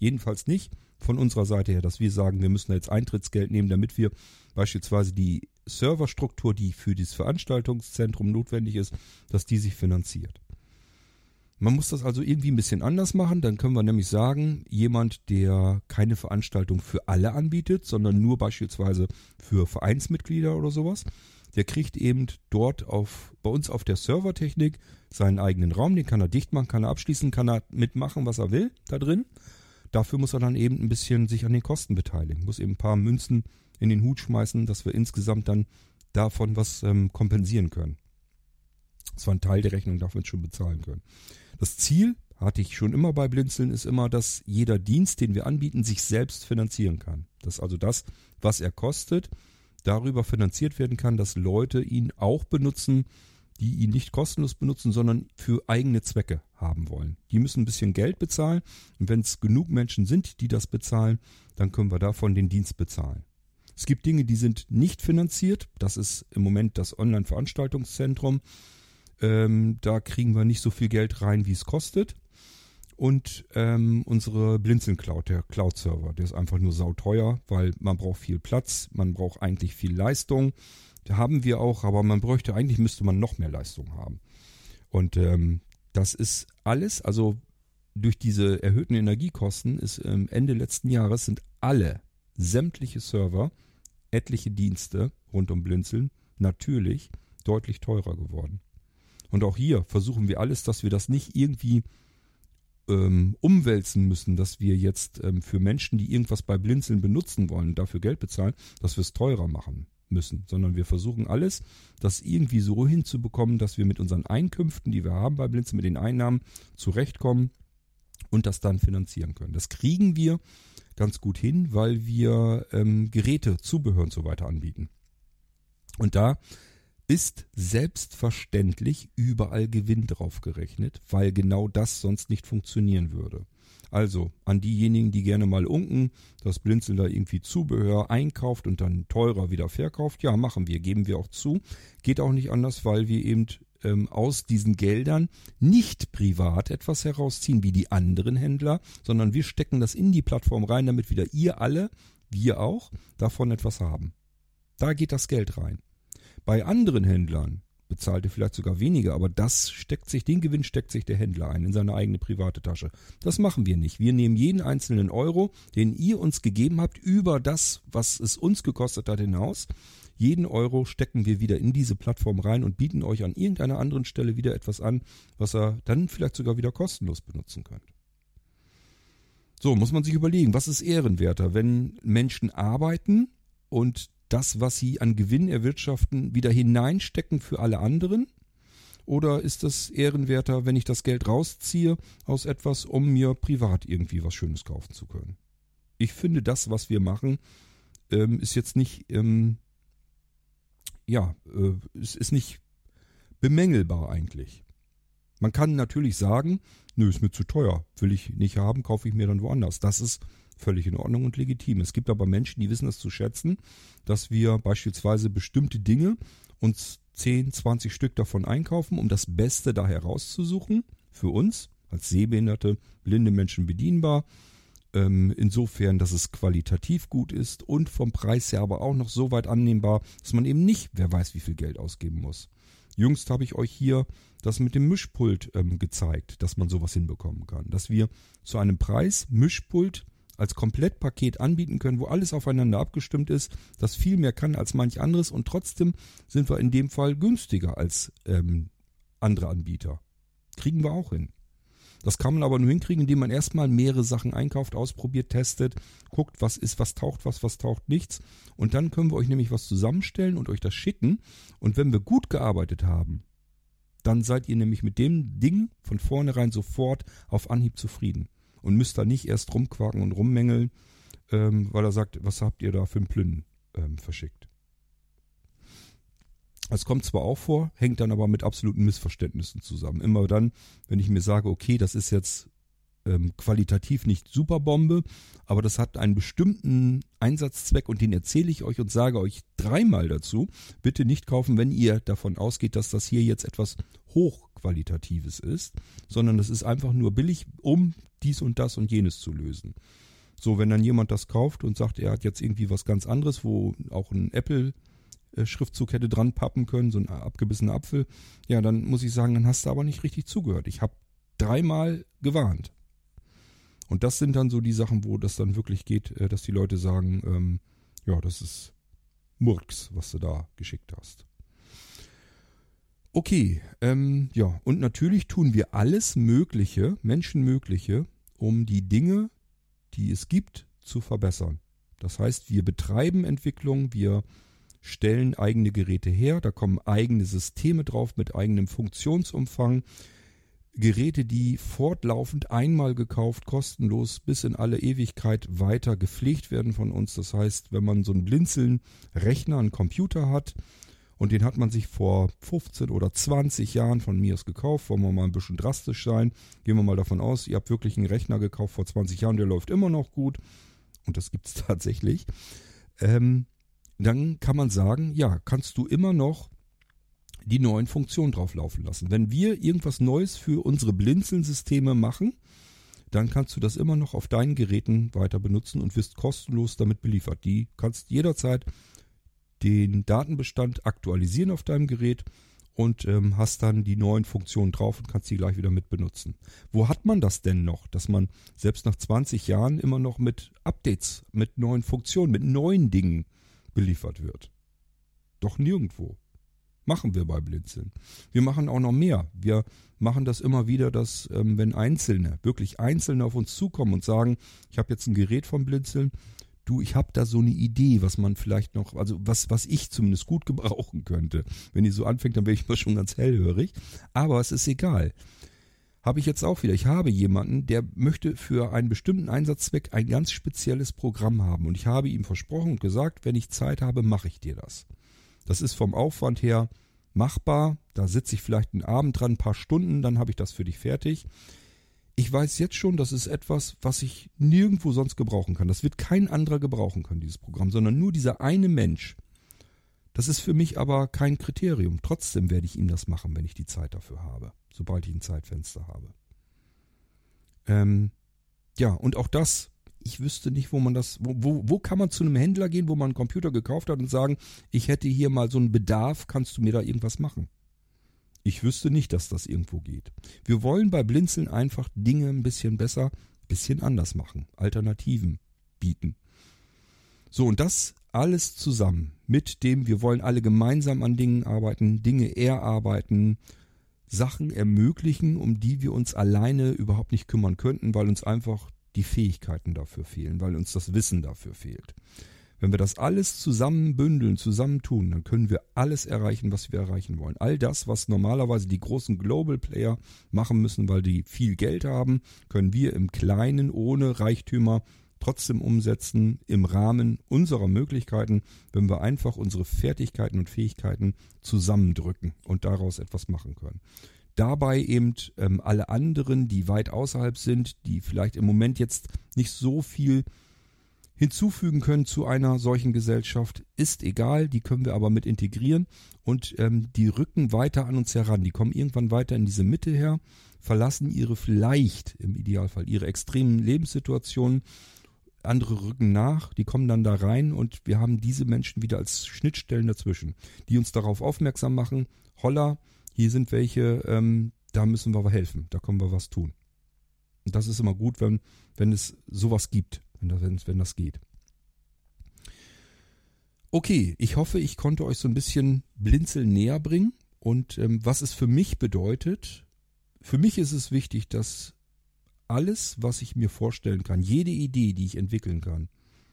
Jedenfalls nicht von unserer Seite her, dass wir sagen, wir müssen jetzt Eintrittsgeld nehmen, damit wir beispielsweise die Serverstruktur, die für dieses Veranstaltungszentrum notwendig ist, dass die sich finanziert. Man muss das also irgendwie ein bisschen anders machen. Dann können wir nämlich sagen, jemand, der keine Veranstaltung für alle anbietet, sondern nur beispielsweise für Vereinsmitglieder oder sowas, der kriegt eben dort auf, bei uns auf der Servertechnik seinen eigenen Raum, den kann er dicht machen, kann er abschließen, kann er mitmachen, was er will da drin. Dafür muss er dann eben ein bisschen sich an den Kosten beteiligen, muss eben ein paar Münzen in den Hut schmeißen, dass wir insgesamt dann davon was ähm, kompensieren können. Das war ein Teil der Rechnung, man schon bezahlen können. Das Ziel, hatte ich schon immer bei Blinzeln, ist immer, dass jeder Dienst, den wir anbieten, sich selbst finanzieren kann. Dass also das, was er kostet, darüber finanziert werden kann, dass Leute ihn auch benutzen, die ihn nicht kostenlos benutzen, sondern für eigene Zwecke haben wollen. Die müssen ein bisschen Geld bezahlen und wenn es genug Menschen sind, die das bezahlen, dann können wir davon den Dienst bezahlen. Es gibt Dinge, die sind nicht finanziert. Das ist im Moment das Online-Veranstaltungszentrum. Ähm, da kriegen wir nicht so viel Geld rein, wie es kostet. Und ähm, unsere Blinzeln Cloud, der Cloud-Server, der ist einfach nur sauteuer, weil man braucht viel Platz, man braucht eigentlich viel Leistung haben wir auch, aber man bräuchte, eigentlich müsste man noch mehr Leistung haben. Und ähm, das ist alles, also durch diese erhöhten Energiekosten ist ähm, Ende letzten Jahres sind alle sämtliche Server, etliche Dienste rund um Blinzeln natürlich deutlich teurer geworden. Und auch hier versuchen wir alles, dass wir das nicht irgendwie ähm, umwälzen müssen, dass wir jetzt ähm, für Menschen, die irgendwas bei Blinzeln benutzen wollen, dafür Geld bezahlen, dass wir es teurer machen müssen, sondern wir versuchen alles, das irgendwie so hinzubekommen, dass wir mit unseren Einkünften, die wir haben bei Blinzeln, mit den Einnahmen zurechtkommen und das dann finanzieren können. Das kriegen wir ganz gut hin, weil wir ähm, Geräte, Zubehör und so weiter anbieten. Und da ist selbstverständlich überall Gewinn drauf gerechnet, weil genau das sonst nicht funktionieren würde. Also an diejenigen, die gerne mal unken, das Blinzeln da irgendwie Zubehör einkauft und dann teurer wieder verkauft, ja, machen wir, geben wir auch zu. Geht auch nicht anders, weil wir eben ähm, aus diesen Geldern nicht privat etwas herausziehen wie die anderen Händler, sondern wir stecken das in die Plattform rein, damit wieder ihr alle, wir auch, davon etwas haben. Da geht das Geld rein. Bei anderen Händlern bezahlt er vielleicht sogar weniger, aber das steckt sich, den Gewinn steckt sich der Händler ein in seine eigene private Tasche. Das machen wir nicht. Wir nehmen jeden einzelnen Euro, den ihr uns gegeben habt, über das, was es uns gekostet hat, hinaus. Jeden Euro stecken wir wieder in diese Plattform rein und bieten euch an irgendeiner anderen Stelle wieder etwas an, was ihr dann vielleicht sogar wieder kostenlos benutzen könnt. So, muss man sich überlegen, was ist ehrenwerter, wenn Menschen arbeiten und das, was sie an Gewinn erwirtschaften, wieder hineinstecken für alle anderen? Oder ist es ehrenwerter, wenn ich das Geld rausziehe aus etwas, um mir privat irgendwie was Schönes kaufen zu können? Ich finde, das, was wir machen, ähm, ist jetzt nicht, ähm, ja, äh, es ist nicht bemängelbar eigentlich. Man kann natürlich sagen, nö, ist mir zu teuer, will ich nicht haben, kaufe ich mir dann woanders. Das ist völlig in Ordnung und legitim. Es gibt aber Menschen, die wissen es zu schätzen, dass wir beispielsweise bestimmte Dinge uns 10, 20 Stück davon einkaufen, um das Beste da herauszusuchen für uns als sehbehinderte, blinde Menschen bedienbar. Ähm, insofern, dass es qualitativ gut ist und vom Preis her aber auch noch so weit annehmbar, dass man eben nicht, wer weiß, wie viel Geld ausgeben muss. Jüngst habe ich euch hier das mit dem Mischpult ähm, gezeigt, dass man sowas hinbekommen kann. Dass wir zu einem Preis Mischpult als Komplettpaket anbieten können, wo alles aufeinander abgestimmt ist, das viel mehr kann als manch anderes und trotzdem sind wir in dem Fall günstiger als ähm, andere Anbieter. Kriegen wir auch hin. Das kann man aber nur hinkriegen, indem man erstmal mehrere Sachen einkauft, ausprobiert, testet, guckt, was ist, was taucht was, was taucht nichts. Und dann können wir euch nämlich was zusammenstellen und euch das schicken. Und wenn wir gut gearbeitet haben, dann seid ihr nämlich mit dem Ding von vornherein sofort auf Anhieb zufrieden und müsst da nicht erst rumquaken und rummängeln, ähm, weil er sagt, was habt ihr da für einen Plünnen ähm, verschickt. Es kommt zwar auch vor, hängt dann aber mit absoluten Missverständnissen zusammen. Immer dann, wenn ich mir sage, okay, das ist jetzt ähm, qualitativ nicht super Bombe, aber das hat einen bestimmten Einsatzzweck und den erzähle ich euch und sage euch dreimal dazu. Bitte nicht kaufen, wenn ihr davon ausgeht, dass das hier jetzt etwas hochqualitatives ist, sondern es ist einfach nur billig, um dies und das und jenes zu lösen. So, wenn dann jemand das kauft und sagt, er hat jetzt irgendwie was ganz anderes, wo auch ein Apple Schriftzug hätte dran pappen können, so ein abgebissener Apfel, ja, dann muss ich sagen, dann hast du aber nicht richtig zugehört. Ich habe dreimal gewarnt. Und das sind dann so die Sachen, wo das dann wirklich geht, äh, dass die Leute sagen, ähm, ja, das ist Murks, was du da geschickt hast. Okay, ähm, ja, und natürlich tun wir alles Mögliche, Menschenmögliche, um die Dinge, die es gibt, zu verbessern. Das heißt, wir betreiben Entwicklung, wir stellen eigene Geräte her, da kommen eigene Systeme drauf mit eigenem Funktionsumfang. Geräte, die fortlaufend einmal gekauft, kostenlos bis in alle Ewigkeit weiter gepflegt werden von uns. Das heißt, wenn man so einen Blinzeln-Rechner, einen Computer hat, und den hat man sich vor 15 oder 20 Jahren von mir aus gekauft. Wollen wir mal ein bisschen drastisch sein. Gehen wir mal davon aus, ihr habt wirklich einen Rechner gekauft vor 20 Jahren, der läuft immer noch gut. Und das gibt's tatsächlich. Ähm, dann kann man sagen, ja, kannst du immer noch die neuen Funktionen drauflaufen lassen. Wenn wir irgendwas Neues für unsere Blinzeln-Systeme machen, dann kannst du das immer noch auf deinen Geräten weiter benutzen und wirst kostenlos damit beliefert. Die kannst jederzeit den Datenbestand aktualisieren auf deinem Gerät und ähm, hast dann die neuen Funktionen drauf und kannst die gleich wieder mit benutzen. Wo hat man das denn noch, dass man selbst nach 20 Jahren immer noch mit Updates, mit neuen Funktionen, mit neuen Dingen beliefert wird? Doch nirgendwo. Machen wir bei Blinzeln. Wir machen auch noch mehr. Wir machen das immer wieder, dass ähm, wenn Einzelne, wirklich Einzelne auf uns zukommen und sagen, ich habe jetzt ein Gerät vom Blinzeln, du, ich habe da so eine Idee, was man vielleicht noch, also was, was ich zumindest gut gebrauchen könnte. Wenn die so anfängt, dann wäre ich mal schon ganz hellhörig. Aber es ist egal. Habe ich jetzt auch wieder. Ich habe jemanden, der möchte für einen bestimmten Einsatzzweck ein ganz spezielles Programm haben. Und ich habe ihm versprochen und gesagt, wenn ich Zeit habe, mache ich dir das. Das ist vom Aufwand her machbar. Da sitze ich vielleicht einen Abend dran, ein paar Stunden, dann habe ich das für dich fertig. Ich weiß jetzt schon, das ist etwas, was ich nirgendwo sonst gebrauchen kann. Das wird kein anderer gebrauchen können, dieses Programm, sondern nur dieser eine Mensch. Das ist für mich aber kein Kriterium. Trotzdem werde ich ihm das machen, wenn ich die Zeit dafür habe, sobald ich ein Zeitfenster habe. Ähm, ja, und auch das ich wüsste nicht, wo man das, wo, wo, wo kann man zu einem Händler gehen, wo man einen Computer gekauft hat und sagen, ich hätte hier mal so einen Bedarf, kannst du mir da irgendwas machen? Ich wüsste nicht, dass das irgendwo geht. Wir wollen bei Blinzeln einfach Dinge ein bisschen besser, bisschen anders machen, Alternativen bieten. So, und das alles zusammen mit dem, wir wollen alle gemeinsam an Dingen arbeiten, Dinge erarbeiten, Sachen ermöglichen, um die wir uns alleine überhaupt nicht kümmern könnten, weil uns einfach die Fähigkeiten dafür fehlen, weil uns das Wissen dafür fehlt. Wenn wir das alles zusammen bündeln, zusammen tun, dann können wir alles erreichen, was wir erreichen wollen. All das, was normalerweise die großen Global Player machen müssen, weil die viel Geld haben, können wir im Kleinen ohne Reichtümer trotzdem umsetzen im Rahmen unserer Möglichkeiten, wenn wir einfach unsere Fertigkeiten und Fähigkeiten zusammendrücken und daraus etwas machen können dabei eben ähm, alle anderen, die weit außerhalb sind, die vielleicht im Moment jetzt nicht so viel hinzufügen können zu einer solchen Gesellschaft, ist egal, die können wir aber mit integrieren und ähm, die rücken weiter an uns heran, die kommen irgendwann weiter in diese Mitte her, verlassen ihre vielleicht im Idealfall ihre extremen Lebenssituationen, andere rücken nach, die kommen dann da rein und wir haben diese Menschen wieder als Schnittstellen dazwischen, die uns darauf aufmerksam machen, holla, hier sind welche, ähm, da müssen wir helfen, da können wir was tun. Und das ist immer gut, wenn, wenn es sowas gibt, wenn das, wenn, wenn das geht. Okay, ich hoffe, ich konnte euch so ein bisschen Blinzeln näher bringen und ähm, was es für mich bedeutet. Für mich ist es wichtig, dass alles, was ich mir vorstellen kann, jede Idee, die ich entwickeln kann,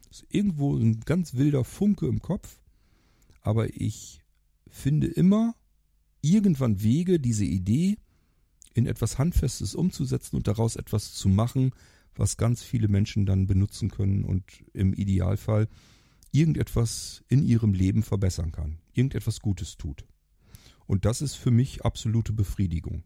ist irgendwo ein ganz wilder Funke im Kopf, aber ich finde immer irgendwann Wege, diese Idee in etwas Handfestes umzusetzen und daraus etwas zu machen, was ganz viele Menschen dann benutzen können und im Idealfall irgendetwas in ihrem Leben verbessern kann, irgendetwas Gutes tut. Und das ist für mich absolute Befriedigung.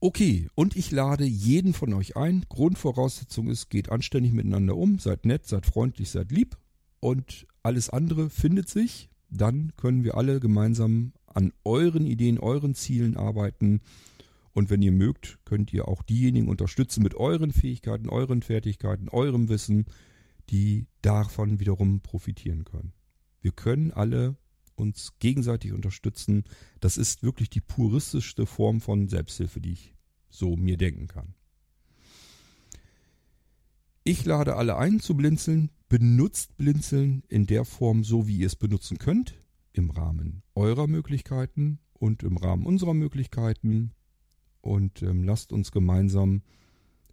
Okay, und ich lade jeden von euch ein. Grundvoraussetzung ist, geht anständig miteinander um, seid nett, seid freundlich, seid lieb und alles andere findet sich dann können wir alle gemeinsam an euren Ideen, euren Zielen arbeiten. Und wenn ihr mögt, könnt ihr auch diejenigen unterstützen mit euren Fähigkeiten, euren Fertigkeiten, eurem Wissen, die davon wiederum profitieren können. Wir können alle uns gegenseitig unterstützen. Das ist wirklich die puristischste Form von Selbsthilfe, die ich so mir denken kann. Ich lade alle ein zu blinzeln. Benutzt Blinzeln in der Form so, wie ihr es benutzen könnt, im Rahmen eurer Möglichkeiten und im Rahmen unserer Möglichkeiten und ähm, lasst uns gemeinsam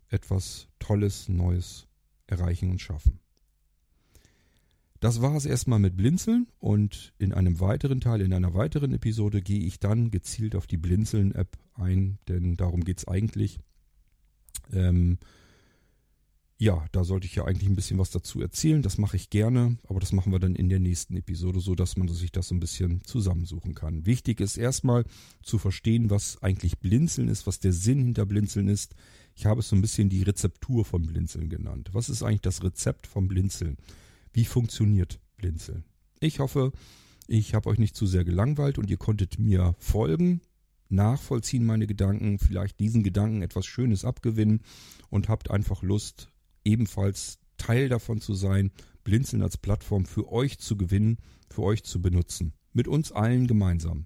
etwas Tolles, Neues erreichen und schaffen. Das war es erstmal mit Blinzeln und in einem weiteren Teil, in einer weiteren Episode gehe ich dann gezielt auf die Blinzeln-App ein, denn darum geht es eigentlich. Ähm, ja, da sollte ich ja eigentlich ein bisschen was dazu erzählen. Das mache ich gerne, aber das machen wir dann in der nächsten Episode, so dass man sich das so ein bisschen zusammensuchen kann. Wichtig ist erstmal zu verstehen, was eigentlich Blinzeln ist, was der Sinn hinter Blinzeln ist. Ich habe es so ein bisschen die Rezeptur von Blinzeln genannt. Was ist eigentlich das Rezept vom Blinzeln? Wie funktioniert Blinzeln? Ich hoffe, ich habe euch nicht zu sehr gelangweilt und ihr konntet mir folgen, nachvollziehen meine Gedanken, vielleicht diesen Gedanken etwas Schönes abgewinnen und habt einfach Lust, ebenfalls Teil davon zu sein, Blinzeln als Plattform für euch zu gewinnen, für euch zu benutzen. Mit uns allen gemeinsam.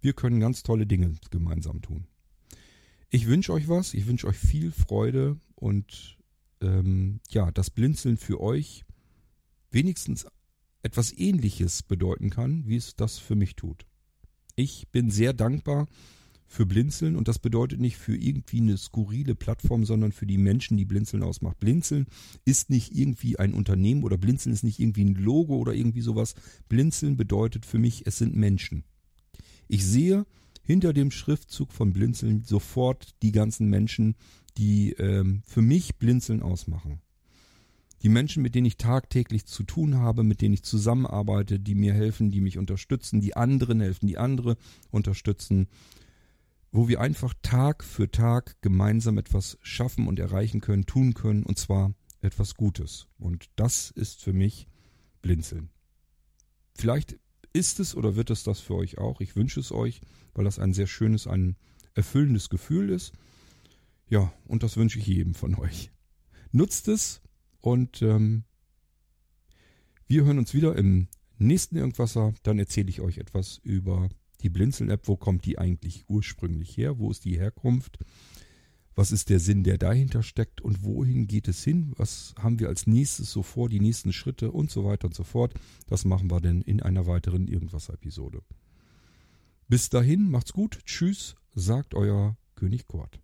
Wir können ganz tolle Dinge gemeinsam tun. Ich wünsche euch was, ich wünsche euch viel Freude und ähm, ja, das Blinzeln für euch wenigstens etwas Ähnliches bedeuten kann, wie es das für mich tut. Ich bin sehr dankbar für Blinzeln und das bedeutet nicht für irgendwie eine skurrile Plattform, sondern für die Menschen, die Blinzeln ausmacht. Blinzeln ist nicht irgendwie ein Unternehmen oder Blinzeln ist nicht irgendwie ein Logo oder irgendwie sowas. Blinzeln bedeutet für mich, es sind Menschen. Ich sehe hinter dem Schriftzug von Blinzeln sofort die ganzen Menschen, die ähm, für mich Blinzeln ausmachen. Die Menschen, mit denen ich tagtäglich zu tun habe, mit denen ich zusammenarbeite, die mir helfen, die mich unterstützen, die anderen helfen, die andere unterstützen, wo wir einfach Tag für Tag gemeinsam etwas schaffen und erreichen können, tun können, und zwar etwas Gutes. Und das ist für mich Blinzeln. Vielleicht ist es oder wird es das für euch auch. Ich wünsche es euch, weil das ein sehr schönes, ein erfüllendes Gefühl ist. Ja, und das wünsche ich jedem von euch. Nutzt es, und ähm, wir hören uns wieder im nächsten Irgendwasser. Dann erzähle ich euch etwas über die Blinzeln-App. Wo kommt die eigentlich ursprünglich her? Wo ist die Herkunft? Was ist der Sinn, der dahinter steckt? Und wohin geht es hin? Was haben wir als nächstes so vor? Die nächsten Schritte und so weiter und so fort. Das machen wir denn in einer weiteren Irgendwasser-Episode. Bis dahin, macht's gut. Tschüss, sagt euer König Kurt.